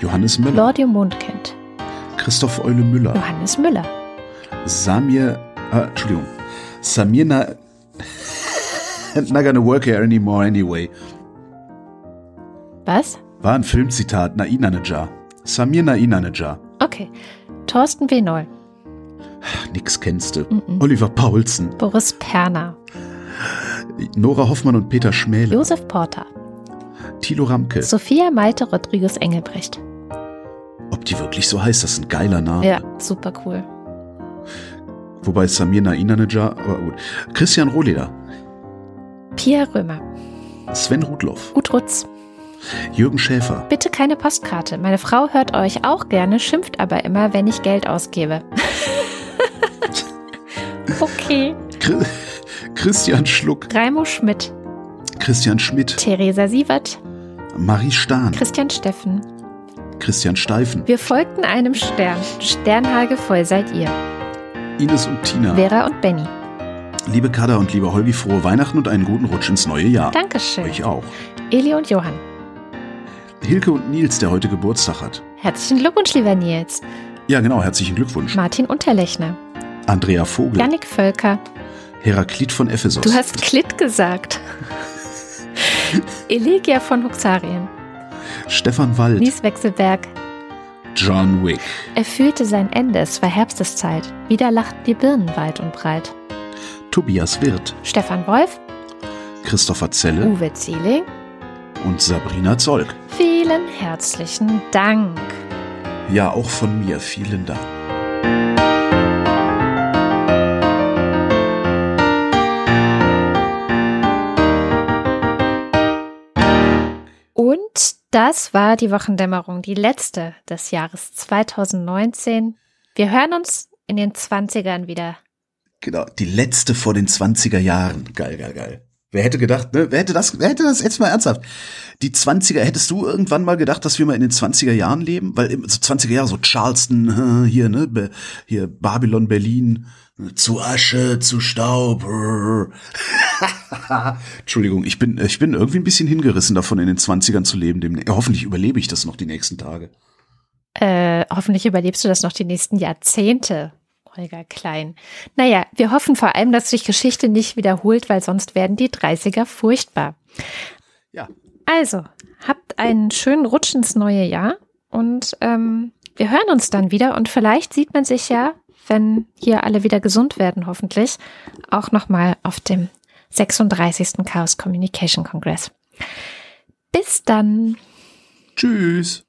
Johannes Müller. Lordio Mondkind. Christoph Eule Müller. Johannes Müller. Samir, äh, Entschuldigung, Samir Na, not gonna work here anymore anyway. Was? War ein Filmzitat, Nainanejar. Samir Nainanejar. Okay. Thorsten W. Noll. Nix kennst du. Mm -mm. Oliver Paulsen. Boris Perner. Nora Hoffmann und Peter Schmäle. Josef Porter. Thilo Ramke. Sophia Malte Rodriguez Engelbrecht. Ob die wirklich so heißt, das ist ein geiler Name. Ja, super cool. Wobei Samir Nainanejar, aber gut. Christian Rohleder. Pia Römer. Sven Rudloff. Gudrutz. Jürgen Schäfer. Bitte keine Postkarte. Meine Frau hört euch auch gerne, schimpft aber immer, wenn ich Geld ausgebe. okay. Christian Schluck. Raimo Schmidt. Christian Schmidt. Theresa Sievert. Marie Stahn. Christian Steffen. Christian Steifen. Wir folgten einem Stern. Sternhage voll seid ihr. Ines und Tina. Vera und Benny. Liebe Kada und lieber Holgi, frohe Weihnachten und einen guten Rutsch ins neue Jahr. Dankeschön. Euch auch. Eli und Johann. Hilke und Nils, der heute Geburtstag hat. Herzlichen Glückwunsch, lieber Nils. Ja, genau, herzlichen Glückwunsch. Martin Unterlechner. Andrea Vogel. Janik Völker. Heraklit von Ephesus. Du hast Klit gesagt. Elegia von Huxarien. Stefan Wald. Nies Wechselberg. John Wick. Er fühlte sein Ende, es war Herbsteszeit. Wieder lachten die Birnen weit und breit. Tobias Wirth. Stefan Wolf. Christopher Zelle. Uwe Zieling. Und Sabrina Zolk. Vielen herzlichen Dank. Ja, auch von mir vielen Dank. Und das war die Wochendämmerung, die letzte des Jahres 2019. Wir hören uns in den 20ern wieder. Genau, die letzte vor den 20er Jahren. Geil, geil, geil. Wer hätte gedacht, ne? Wer hätte das, wer hätte das jetzt mal ernsthaft? Die 20er, hättest du irgendwann mal gedacht, dass wir mal in den 20er Jahren leben? Weil so 20er Jahre, so Charleston, hier, ne, hier Babylon, Berlin, zu Asche, zu Staub. Entschuldigung, ich bin, ich bin irgendwie ein bisschen hingerissen davon, in den 20ern zu leben. Dem, hoffentlich überlebe ich das noch die nächsten Tage. Äh, hoffentlich überlebst du das noch die nächsten Jahrzehnte. Holger Klein. Naja, wir hoffen vor allem, dass sich Geschichte nicht wiederholt, weil sonst werden die 30er furchtbar. Ja. Also, habt einen schönen Rutsch ins neue Jahr und ähm, wir hören uns dann wieder und vielleicht sieht man sich ja, wenn hier alle wieder gesund werden, hoffentlich, auch nochmal auf dem 36. Chaos Communication Congress. Bis dann. Tschüss.